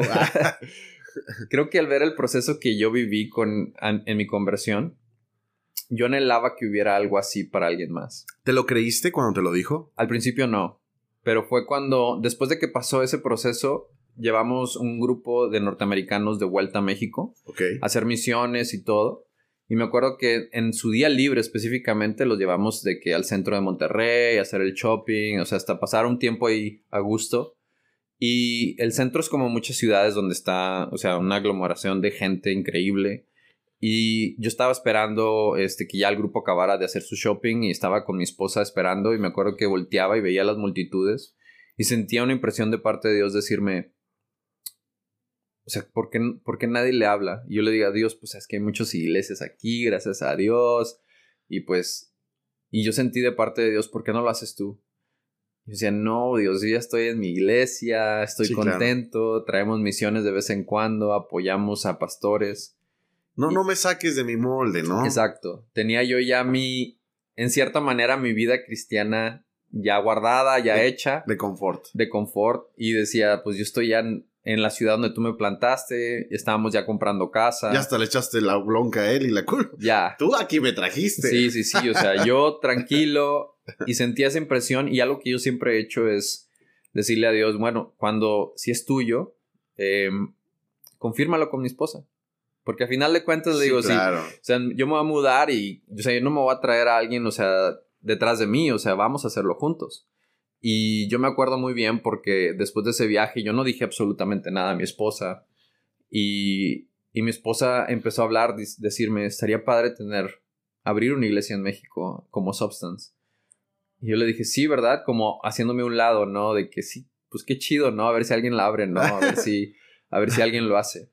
creo que al ver el proceso que yo viví con, en mi conversión, yo anhelaba que hubiera algo así para alguien más. ¿Te lo creíste cuando te lo dijo? Al principio no pero fue cuando, después de que pasó ese proceso, llevamos un grupo de norteamericanos de vuelta a México a hacer misiones y todo. Y me acuerdo que en su día libre específicamente los llevamos de que al centro de Monterrey, a hacer el shopping, o sea, hasta pasar un tiempo ahí a gusto. Y el centro es como muchas ciudades donde está, o sea, una aglomeración de gente increíble. Y yo estaba esperando este, que ya el grupo acabara de hacer su shopping y estaba con mi esposa esperando y me acuerdo que volteaba y veía las multitudes y sentía una impresión de parte de Dios decirme, o sea, ¿por qué, ¿por qué nadie le habla? Y yo le digo a Dios, pues es que hay muchas iglesias aquí, gracias a Dios. Y pues, y yo sentí de parte de Dios, ¿por qué no lo haces tú? Y yo decía, no, Dios, yo ya estoy en mi iglesia, estoy contento, traemos misiones de vez en cuando, apoyamos a pastores. No, no me saques de mi molde, ¿no? Exacto. Tenía yo ya mi, en cierta manera, mi vida cristiana ya guardada, ya hecha. De confort. De confort. Y decía, pues yo estoy ya en, la ciudad donde tú me plantaste, estábamos ya comprando casa. Ya hasta le echaste la bronca a él y la culpa. Ya. Tú aquí me trajiste. Sí, sí, sí. O sea, yo tranquilo y sentía esa impresión y algo que yo siempre he hecho es decirle a Dios, bueno, cuando si es tuyo, eh, confírmalo con mi esposa. Porque al final de cuentas le digo, sí, o sea, yo me voy a mudar y, o sea, yo no me voy a traer a alguien, o sea, detrás de mí, o sea, vamos a hacerlo juntos. Y yo me acuerdo muy bien porque después de ese viaje yo no dije absolutamente nada a mi esposa. Y, y mi esposa empezó a hablar, decirme, estaría padre tener, abrir una iglesia en México como Substance. Y yo le dije, sí, ¿verdad? Como haciéndome un lado, ¿no? De que sí, pues qué chido, ¿no? A ver si alguien la abre, ¿no? A ver si, a ver si alguien lo hace.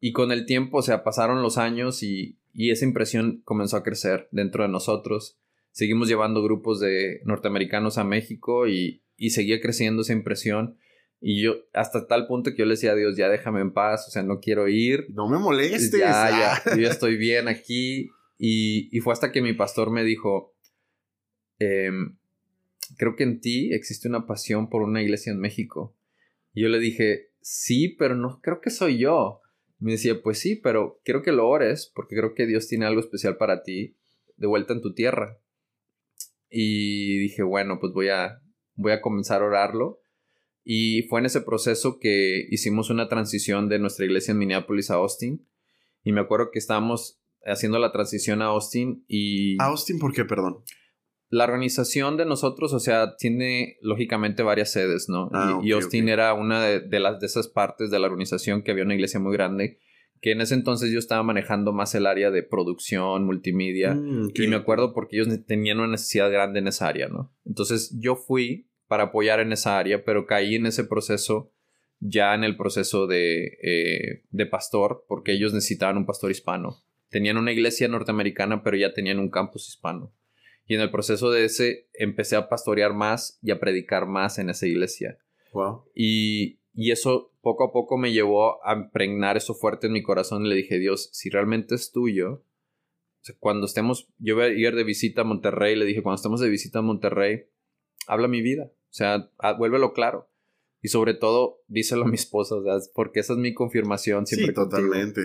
Y con el tiempo, o sea, pasaron los años y, y esa impresión comenzó a crecer dentro de nosotros. Seguimos llevando grupos de norteamericanos a México y, y seguía creciendo esa impresión. Y yo, hasta tal punto que yo le decía a Dios, ya déjame en paz, o sea, no quiero ir. No me molestes. Ya, ya, yo ya estoy bien aquí. Y, y, fue hasta que mi pastor me dijo, em, creo que en ti existe una pasión por una iglesia en México. Y yo le dije, sí, pero no creo que soy yo. me decía, pues sí, pero quiero que lo ores porque creo que Dios tiene algo especial para ti de vuelta en tu tierra. Y dije, bueno, pues voy a, voy a comenzar a orarlo. Y fue en ese proceso que hicimos una transición de nuestra iglesia en Minneapolis a Austin. Y me acuerdo que estábamos haciendo la transición a Austin y... ¿A Austin por qué, perdón? La organización de nosotros, o sea, tiene lógicamente varias sedes, ¿no? Ah, y, Austin era una de, las, de esas partes de la organización que había una iglesia muy grande que en ese entonces yo estaba manejando más el área de producción, multimedia, mm, y me acuerdo porque ellos tenían una necesidad grande en esa área, ¿no? Entonces yo fui para apoyar en esa área, pero caí en ese proceso ya en el proceso de, eh, de pastor, porque ellos necesitaban un pastor hispano. Tenían una iglesia norteamericana, pero ya tenían un campus hispano. Y en el proceso de ese empecé a pastorear más y a predicar más en esa iglesia. Wow. Y, y eso poco a poco me llevó a impregnar eso fuerte en mi corazón y le dije, Dios, si realmente es tuyo, cuando estemos, yo voy a ir de visita a Monterrey, le dije, cuando estemos de visita a Monterrey, habla mi vida, o sea, vuélvelo claro. Y sobre todo, díselo a mi esposa, porque esa es mi confirmación siempre. Sí, totalmente.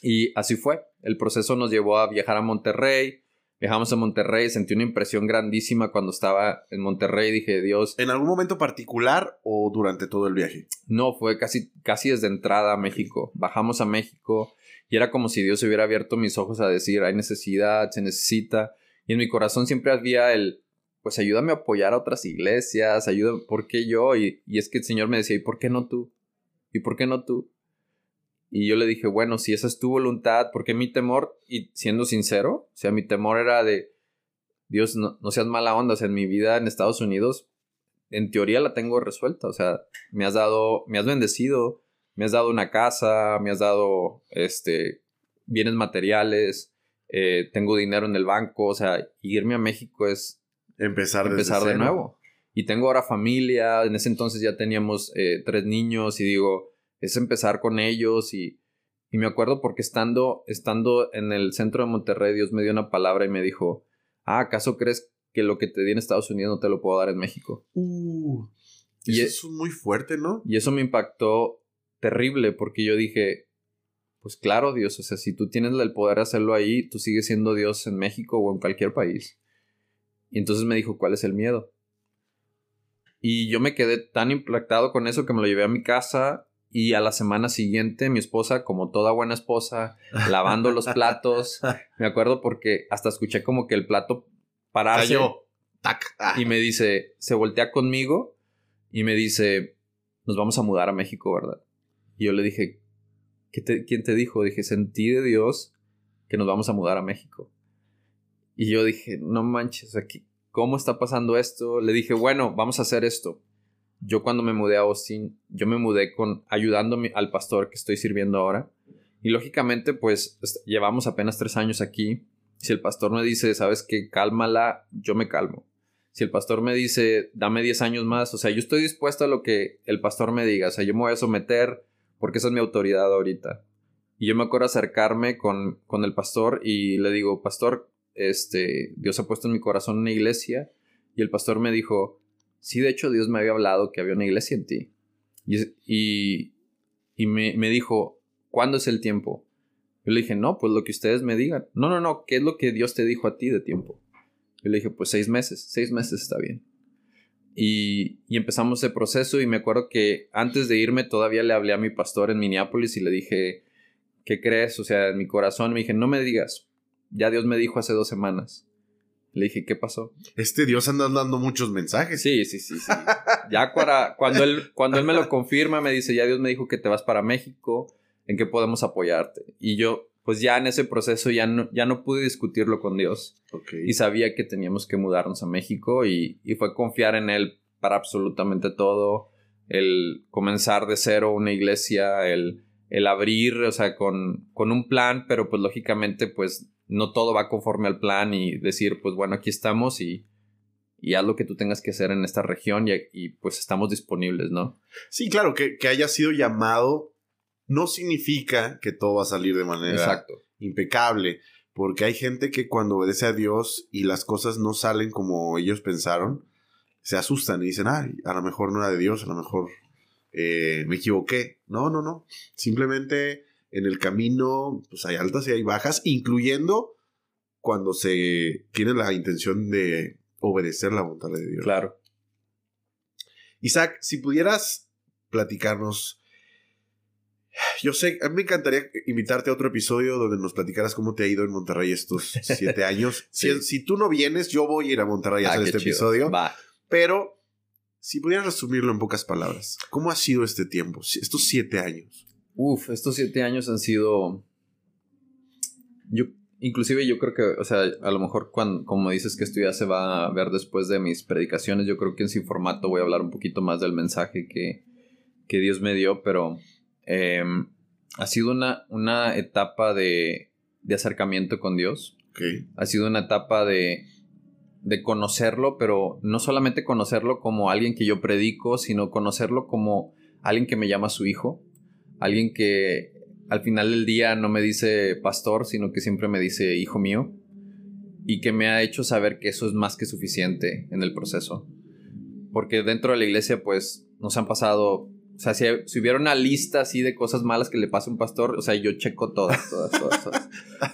Y así fue. El proceso nos llevó a viajar a Monterrey. Viajamos a Monterrey, sentí una impresión grandísima cuando estaba en Monterrey. Dije, Dios. ¿En algún momento particular o durante todo el viaje? No, fue casi, casi desde entrada a México. Bajamos a México y era como si Dios hubiera abierto mis ojos a decir, hay necesidad, se necesita. Y en mi corazón siempre había el, pues ayúdame a apoyar a otras iglesias, ayuda, ¿por qué yo? Y, es que el Señor me decía, ¿y por qué no tú? ¿Y por qué no tú? Y yo le dije, bueno, si esa es tu voluntad, porque mi temor, y siendo sincero, o sea, mi temor era de, Dios, no, no seas mala onda, o sea, en mi vida en Estados Unidos, en teoría la tengo resuelta, o sea, me has dado, me has bendecido, me has dado una casa, me has dado, este, bienes materiales, eh, tengo dinero en el banco, o sea, irme a México es Empezar, empezar de nuevo. Y tengo ahora familia, en ese entonces ya teníamos eh, tres niños y digo, es empezar con ellos y, y, me acuerdo porque estando, estando en el centro de Monterrey, Dios me dio una palabra y me dijo, ah, ¿acaso crees que lo que te di en Estados Unidos no te lo puedo dar en México? Uh, y eso es muy fuerte, ¿no? Y eso me impactó terrible porque yo dije, pues claro, Dios, o sea, si tú tienes el poder de hacerlo ahí, tú sigues siendo Dios en México o en cualquier país. Y entonces me dijo, ¿cuál es el miedo? Y yo me quedé tan impactado con eso que me lo llevé a mi casa y a la semana siguiente mi esposa, como toda buena esposa, lavando los platos. Me acuerdo porque hasta escuché como que el plato pararse. Tac. Ah. Y me dice, se voltea conmigo y me dice, nos vamos a mudar a México, ¿verdad? Y yo le dije, ¿quién te dijo? Dije, sentí de Dios que nos vamos a mudar a México. Y yo dije, no manches, aquí, ¿cómo está pasando esto? Le dije, bueno, vamos a hacer esto. Yo cuando me mudé a Austin, yo me mudé con ayudándome al pastor que estoy sirviendo ahora. Y lógicamente, pues llevamos apenas tres años aquí. Si el pastor me dice, sabes que cálmala, yo me calmo. Si el pastor me dice, dame diez años más, o sea, yo estoy dispuesto a lo que el pastor me diga. O sea, yo me voy a someter porque esa es mi autoridad ahorita. Y yo me acuerdo acercarme con, con el pastor y le digo, pastor, este, Dios ha puesto en mi corazón una iglesia y el pastor me dijo, sí, de hecho Dios me había hablado que había una iglesia en ti. Y, y, me, me, dijo, ¿cuándo es el tiempo? Yo le dije, no, pues lo que ustedes me digan. No, no, no, ¿qué es lo que Dios te dijo a ti de tiempo? Yo le dije, pues seis meses, seis meses está bien. Y, y, empezamos ese proceso y me acuerdo que antes de irme todavía le hablé a mi pastor en Minneapolis y le dije, ¿qué crees? O sea, en mi corazón me dije, no me digas, ya Dios me dijo hace dos semanas. Le dije, ¿qué pasó? Este Dios anda dando muchos mensajes. Sí, sí, sí, sí. ya cuando él, cuando él me lo confirma, me dice, ya Dios me dijo que te vas para México. ¿En qué podemos apoyarte? Y yo, pues ya en ese proceso ya no, ya no pude discutirlo con Dios. Y sabía que teníamos que mudarnos a México y, y fue confiar en Él para absolutamente todo. El comenzar de cero una iglesia, el, el abrir, o sea, con, con un plan, pero pues lógicamente pues no todo va conforme al plan y decir, pues bueno, aquí estamos y, y haz lo que tú tengas que hacer en esta región y, pues estamos disponibles, ¿no? Sí, claro, que, que, haya sido llamado no significa que todo va a salir de manera impecable, porque hay gente que cuando obedece a Dios y las cosas no salen como ellos pensaron, se asustan y dicen, ay, a lo mejor no era de Dios, a lo mejor eh, me equivoqué. No, no, no. Simplemente en el camino pues hay altas y hay bajas, incluyendo cuando se tiene la intención de obedecer la voluntad de Dios. Claro. Isaac, si pudieras platicarnos, yo sé, a mí me encantaría invitarte a otro episodio donde nos platicaras cómo te ha ido en Monterrey estos siete años. si, tú no vienes, yo voy a ir a Monterrey a ah, hacer este episodio. Pero si pudieras resumirlo en pocas palabras, ¿cómo ha sido este tiempo, estos siete años? Uf, estos siete años han sido... Yo, inclusive yo creo que, o sea, a lo mejor cuando, como dices que esto ya se va a ver después de mis predicaciones, yo creo que en sin formato voy a hablar un poquito más del mensaje que, que Dios me dio, pero em, ha sido una, una etapa de, de acercamiento con Dios. Ha sido una etapa de, de conocerlo, pero no solamente conocerlo como alguien que yo predico, sino conocerlo como alguien que me llama su hijo alguien que al final del día no me dice pastor, sino que siempre me dice hijo mío, y que me ha hecho saber que eso es más que suficiente en el proceso. Porque dentro de la iglesia, pues, nos han pasado, o sea, si, hubiera una lista así de cosas malas que le pase a un pastor, o sea, yo checo todas, todas, todas,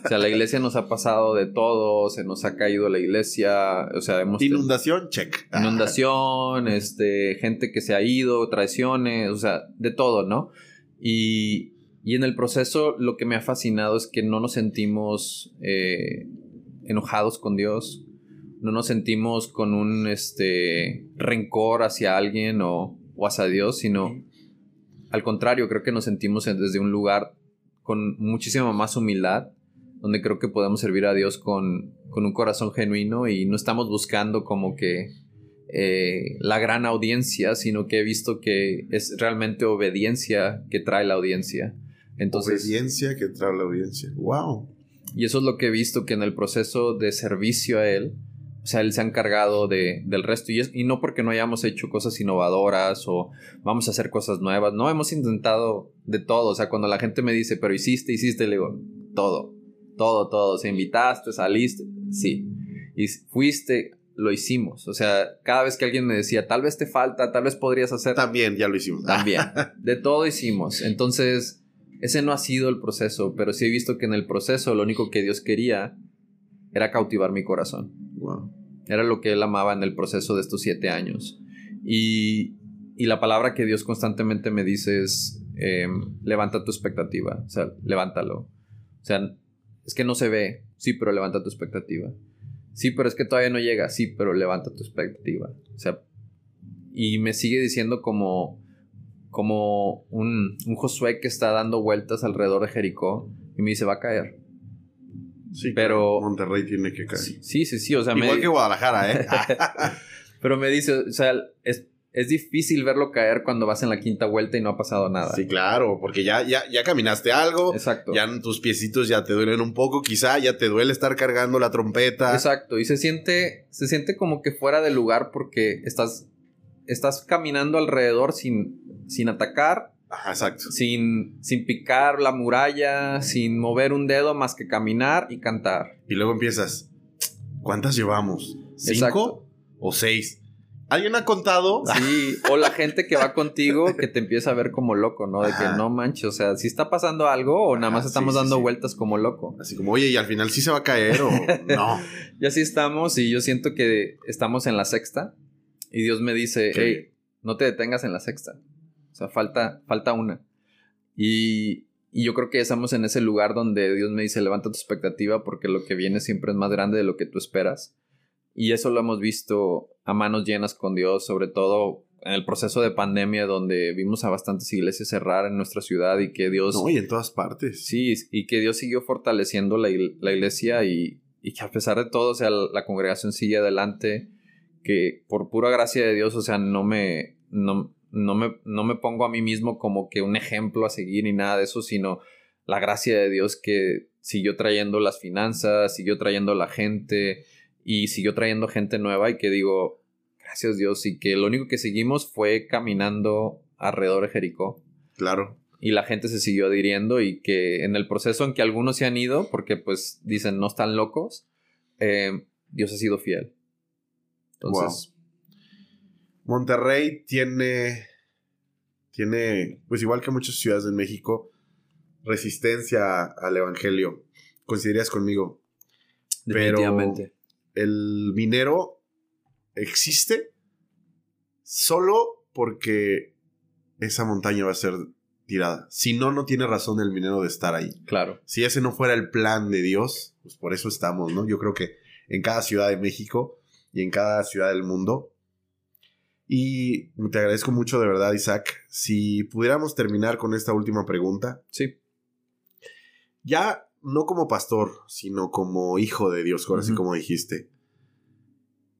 O sea, la iglesia nos ha pasado de todo, se nos ha caído la iglesia, o sea, hemos... Inundación, check. Inundación, este, gente que se ha ido, traiciones, o sea, de todo, ¿no? Y, en el proceso lo que me ha fascinado es que no nos sentimos eh, enojados con Dios, no nos sentimos con un este, rencor hacia alguien o, hacia Dios, sino al contrario, creo que nos sentimos desde un lugar con muchísima más humildad, donde creo que podemos servir a Dios con, con un corazón genuino y no estamos buscando como que eh, la gran audiencia, sino que he visto que es realmente obediencia que trae la audiencia. Entonces, obediencia que trae la audiencia. ¡Wow! Y eso es lo que he visto que en el proceso de servicio a Él, o sea, Él se ha encargado de, del resto. Y, y no porque no hayamos hecho cosas innovadoras o vamos a hacer cosas nuevas. No, hemos intentado de todo. O sea, cuando la gente me dice, pero hiciste, hiciste, le digo, todo. Todo, todo. Se invitaste, saliste. Sí. Y fuiste, lo hicimos. O sea, cada vez que alguien me decía, tal vez te falta, tal vez podrías hacer. También, ya lo hicimos. También. De todo hicimos. Entonces, ese no ha sido el proceso, pero sí he visto que en el proceso lo único que Dios quería era cautivar mi corazón. Wow. Era lo que Él amaba en el proceso de estos siete años. Y, y la palabra que Dios constantemente me dice es, em, levanta tu expectativa. O sea, levántalo. O sea, es que no se ve, sí, pero levanta tu expectativa. Sí, pero es que todavía no llega. Sí, pero levanta tu expectativa. O sea, y me sigue diciendo como, como un, un Josué que está dando vueltas alrededor de Jericó y me dice, va a caer. Sí, pero Monterrey tiene que caer. Sí, sí, sí, o sea, igual que Guadalajara, ¿eh? pero me dice, o sea, es, es difícil verlo caer cuando vas en la quinta vuelta y no ha pasado nada. Sí, claro, porque ya, ya, ya caminaste algo. Exacto. Ya tus piecitos ya te duelen un poco, quizá ya te duele estar cargando la trompeta. Exacto, y se siente, se siente como que fuera de lugar porque estás, estás caminando alrededor sin, sin atacar. Ajá, exacto. Sin, sin picar la muralla, sin mover un dedo más que caminar y cantar. Y luego empiezas, ¿cuántas llevamos? ¿Cinco o seis? ¿Alguien ha contado? Sí, o la gente que va contigo que te empieza a ver como loco, ¿no? De que no manches, o sea, si está pasando algo o nada más estamos dando vueltas como loco. Así como, oye, y al final sí se va a caer o no. y así estamos y yo siento que estamos en la sexta y Dios me dice, hey, no te detengas en la sexta. O sea, falta, falta una. Y, y yo creo que estamos en ese lugar donde Dios me dice, levanta tu expectativa porque lo que viene siempre es más grande de lo que tú esperas. Y eso lo hemos visto a manos llenas con Dios, sobre todo en el proceso de pandemia donde vimos a bastantes iglesias cerrar en nuestra ciudad y que Dios... No, y en todas partes. Sí, y que Dios siguió fortaleciendo la, la iglesia y, y, que a pesar de todo, o sea, la, congregación sigue adelante, que por pura gracia de Dios, o sea, no me, no, no, me, no me pongo a mí mismo como que un ejemplo a seguir ni nada de eso, sino la gracia de Dios que siguió trayendo las finanzas, siguió trayendo la gente y siguió trayendo gente nueva y que digo, gracias Dios, y que lo único que seguimos fue caminando alrededor de Jericó. Claro. Y la gente se siguió adhiriendo y que en el proceso en que algunos se han ido, porque pues dicen no están locos, eh, Dios ha sido fiel. Entonces... Monterrey tiene, tiene, pues igual que muchas ciudades de México, resistencia al Evangelio. Coincidirías conmigo. Definitivamente. Pero el minero existe solo porque esa montaña va a ser tirada. Si no, no tiene razón el minero de estar ahí. Claro. Si ese no fuera el plan de Dios, pues por eso estamos, ¿no? Yo creo que en cada ciudad de México y en cada ciudad del mundo. Y te agradezco mucho de verdad, Isaac. Si pudiéramos terminar con esta última pregunta. Sí. Ya no como pastor, sino como hijo de Dios, ahora como dijiste.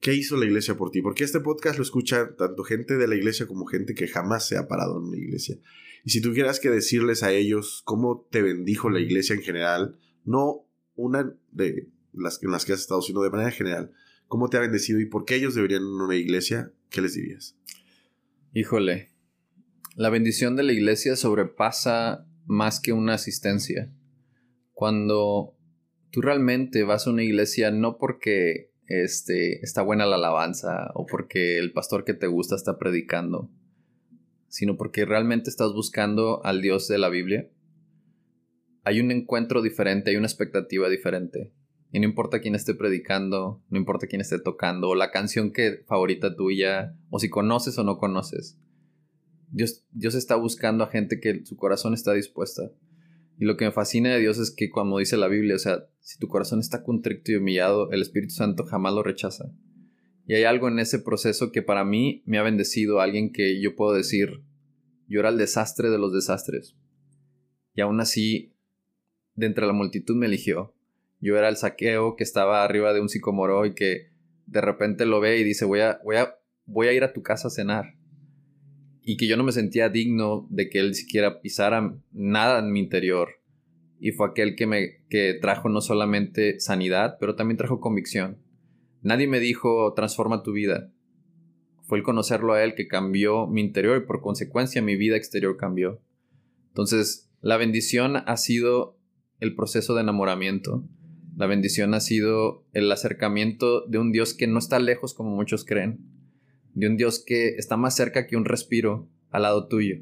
¿Qué hizo la iglesia por ti? Porque este podcast lo escucha tanto gente de la iglesia como gente que jamás se ha parado en una iglesia. Y si tuvieras que decirles a ellos cómo te bendijo la iglesia en general, no una de las en las que has estado, sino de manera general, cómo te ha bendecido y por qué ellos deberían ir a una iglesia, ¿qué les dirías? Híjole, la bendición de la iglesia sobrepasa más que una asistencia. Cuando tú realmente vas a una iglesia no porque este, está buena la alabanza o porque el pastor que te gusta está predicando, sino porque realmente estás buscando al Dios de la Biblia, hay un encuentro diferente, hay una expectativa diferente. Y no importa quién esté predicando, no importa quién esté tocando, o la canción que favorita tuya, o si conoces o no conoces. Dios, Dios está buscando a gente que su corazón está dispuesta. Y lo que me fascina de Dios es que, como dice la Biblia, o sea, si tu corazón está contrito y humillado, el Espíritu Santo jamás lo rechaza. Y hay algo en ese proceso que para mí me ha bendecido, alguien que yo puedo decir, yo era el desastre de los desastres. Y aún así, de entre la multitud me eligió. Yo era el saqueo que estaba arriba de un sicomoro y que de repente lo ve y dice, voy a, voy a, voy a ir a tu casa a cenar y que yo no me sentía digno de que él siquiera pisara nada en mi interior. Y fue aquel que me que trajo no solamente sanidad, pero también trajo convicción. Nadie me dijo transforma tu vida. Fue el conocerlo a él que cambió mi interior y por consecuencia mi vida exterior cambió. Entonces, la bendición ha sido el proceso de enamoramiento. La bendición ha sido el acercamiento de un Dios que no está lejos como muchos creen de un Dios que está más cerca que un respiro al lado tuyo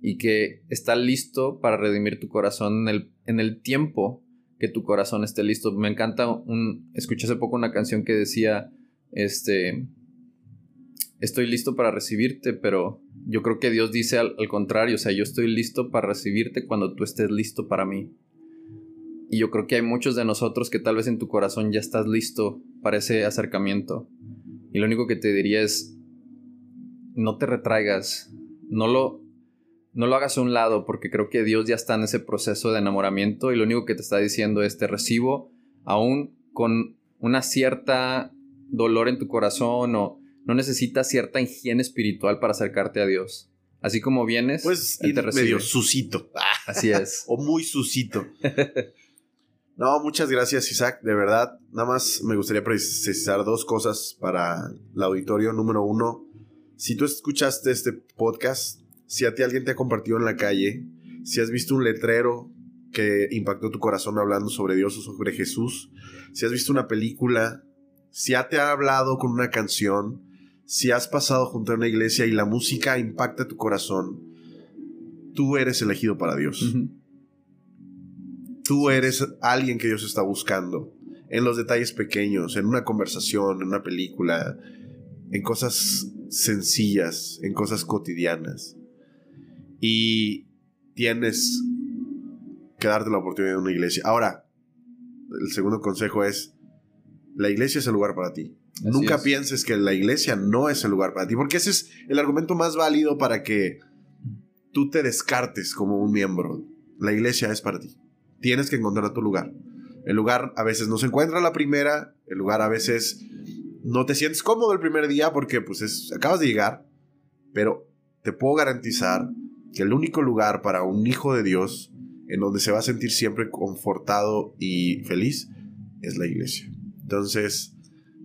y que está listo para redimir tu corazón en el, en el tiempo que tu corazón esté listo. Me encanta un escuché hace poco una canción que decía este estoy listo para recibirte, pero yo creo que Dios dice al, al contrario, o sea, yo estoy listo para recibirte cuando tú estés listo para mí. Y yo creo que hay muchos de nosotros que tal vez en tu corazón ya estás listo para ese acercamiento y lo único que te diría es, no te retraigas, no lo, no lo hagas a un lado, porque creo que Dios ya está en ese proceso de enamoramiento y lo único que te está diciendo es, te recibo aún con una cierta dolor en tu corazón o no necesitas cierta higiene espiritual para acercarte a Dios. Así como vienes, pues te medio susito. Así es. o muy susito. No, muchas gracias Isaac, de verdad. Nada más me gustaría precisar dos cosas para el auditorio. Número uno, si tú escuchaste este podcast, si a ti alguien te ha compartido en la calle, si has visto un letrero que impactó tu corazón hablando sobre Dios o sobre Jesús, si has visto una película, si ya te ha hablado con una canción, si has pasado junto a una iglesia y la música impacta tu corazón, tú eres elegido para Dios. Tú eres alguien que Dios está buscando. En los detalles pequeños, en una conversación, en una película, en cosas sencillas, en cosas cotidianas. Y tienes que darte la oportunidad de una iglesia. Ahora, el segundo consejo es, la iglesia es el lugar para ti. Nunca pienses que la iglesia no es el lugar para ti, porque ese es el argumento más válido para que tú te descartes como un miembro. La iglesia es para ti. Tienes que encontrar tu lugar. El lugar a veces no se encuentra la primera, el lugar a veces no te sientes cómodo el primer día porque pues es, acabas de llegar, pero te puedo garantizar que el único lugar para un hijo de Dios en donde se va a sentir siempre confortado y feliz es la iglesia. Entonces,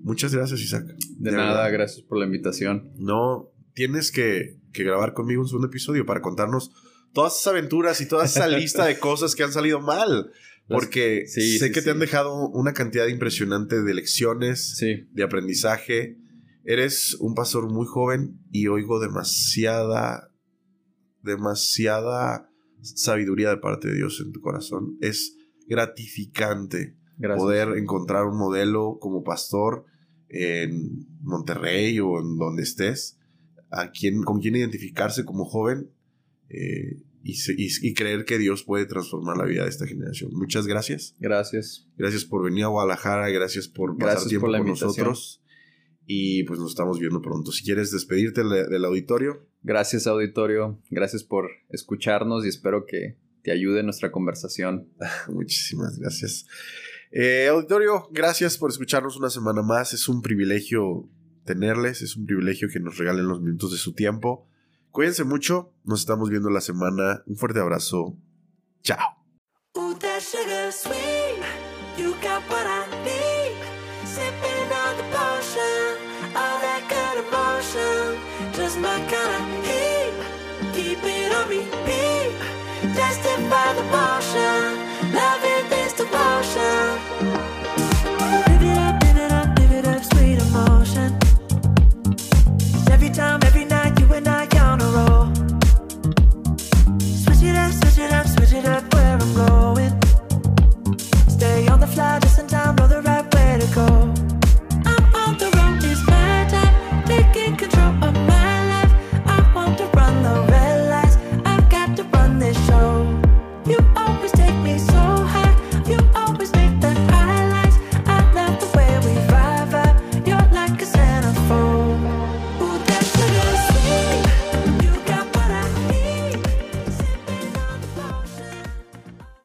muchas gracias Isaac. De, nada, gracias por la invitación. No, tienes que, que grabar conmigo un segundo episodio para contarnos todas esas aventuras y toda esa lista de cosas que han salido mal. Porque sé que te han dejado una cantidad impresionante de lecciones, de aprendizaje. Eres un pastor muy joven y oigo demasiada, demasiada sabiduría de parte de Dios en tu corazón. Es gratificante poder encontrar un modelo como pastor en Monterrey o en donde estés, a quien, con quien identificarse como joven. Eh, y, creer que Dios puede transformar la vida de esta generación. Muchas gracias. Gracias. Gracias por venir a Guadalajara, gracias por pasar tiempo con nosotros. Y pues nos estamos viendo pronto. Si quieres despedirte del auditorio. Gracias, auditorio. Gracias por escucharnos y espero que te ayude nuestra conversación. Muchísimas gracias. Eh, auditorio, gracias por escucharnos una semana más. Es un privilegio tenerles, es un privilegio que nos regalen los minutos de su tiempo. Cuídense mucho, nos estamos viendo la semana. Un fuerte abrazo. Chao. The fly just in time, know the right way to go.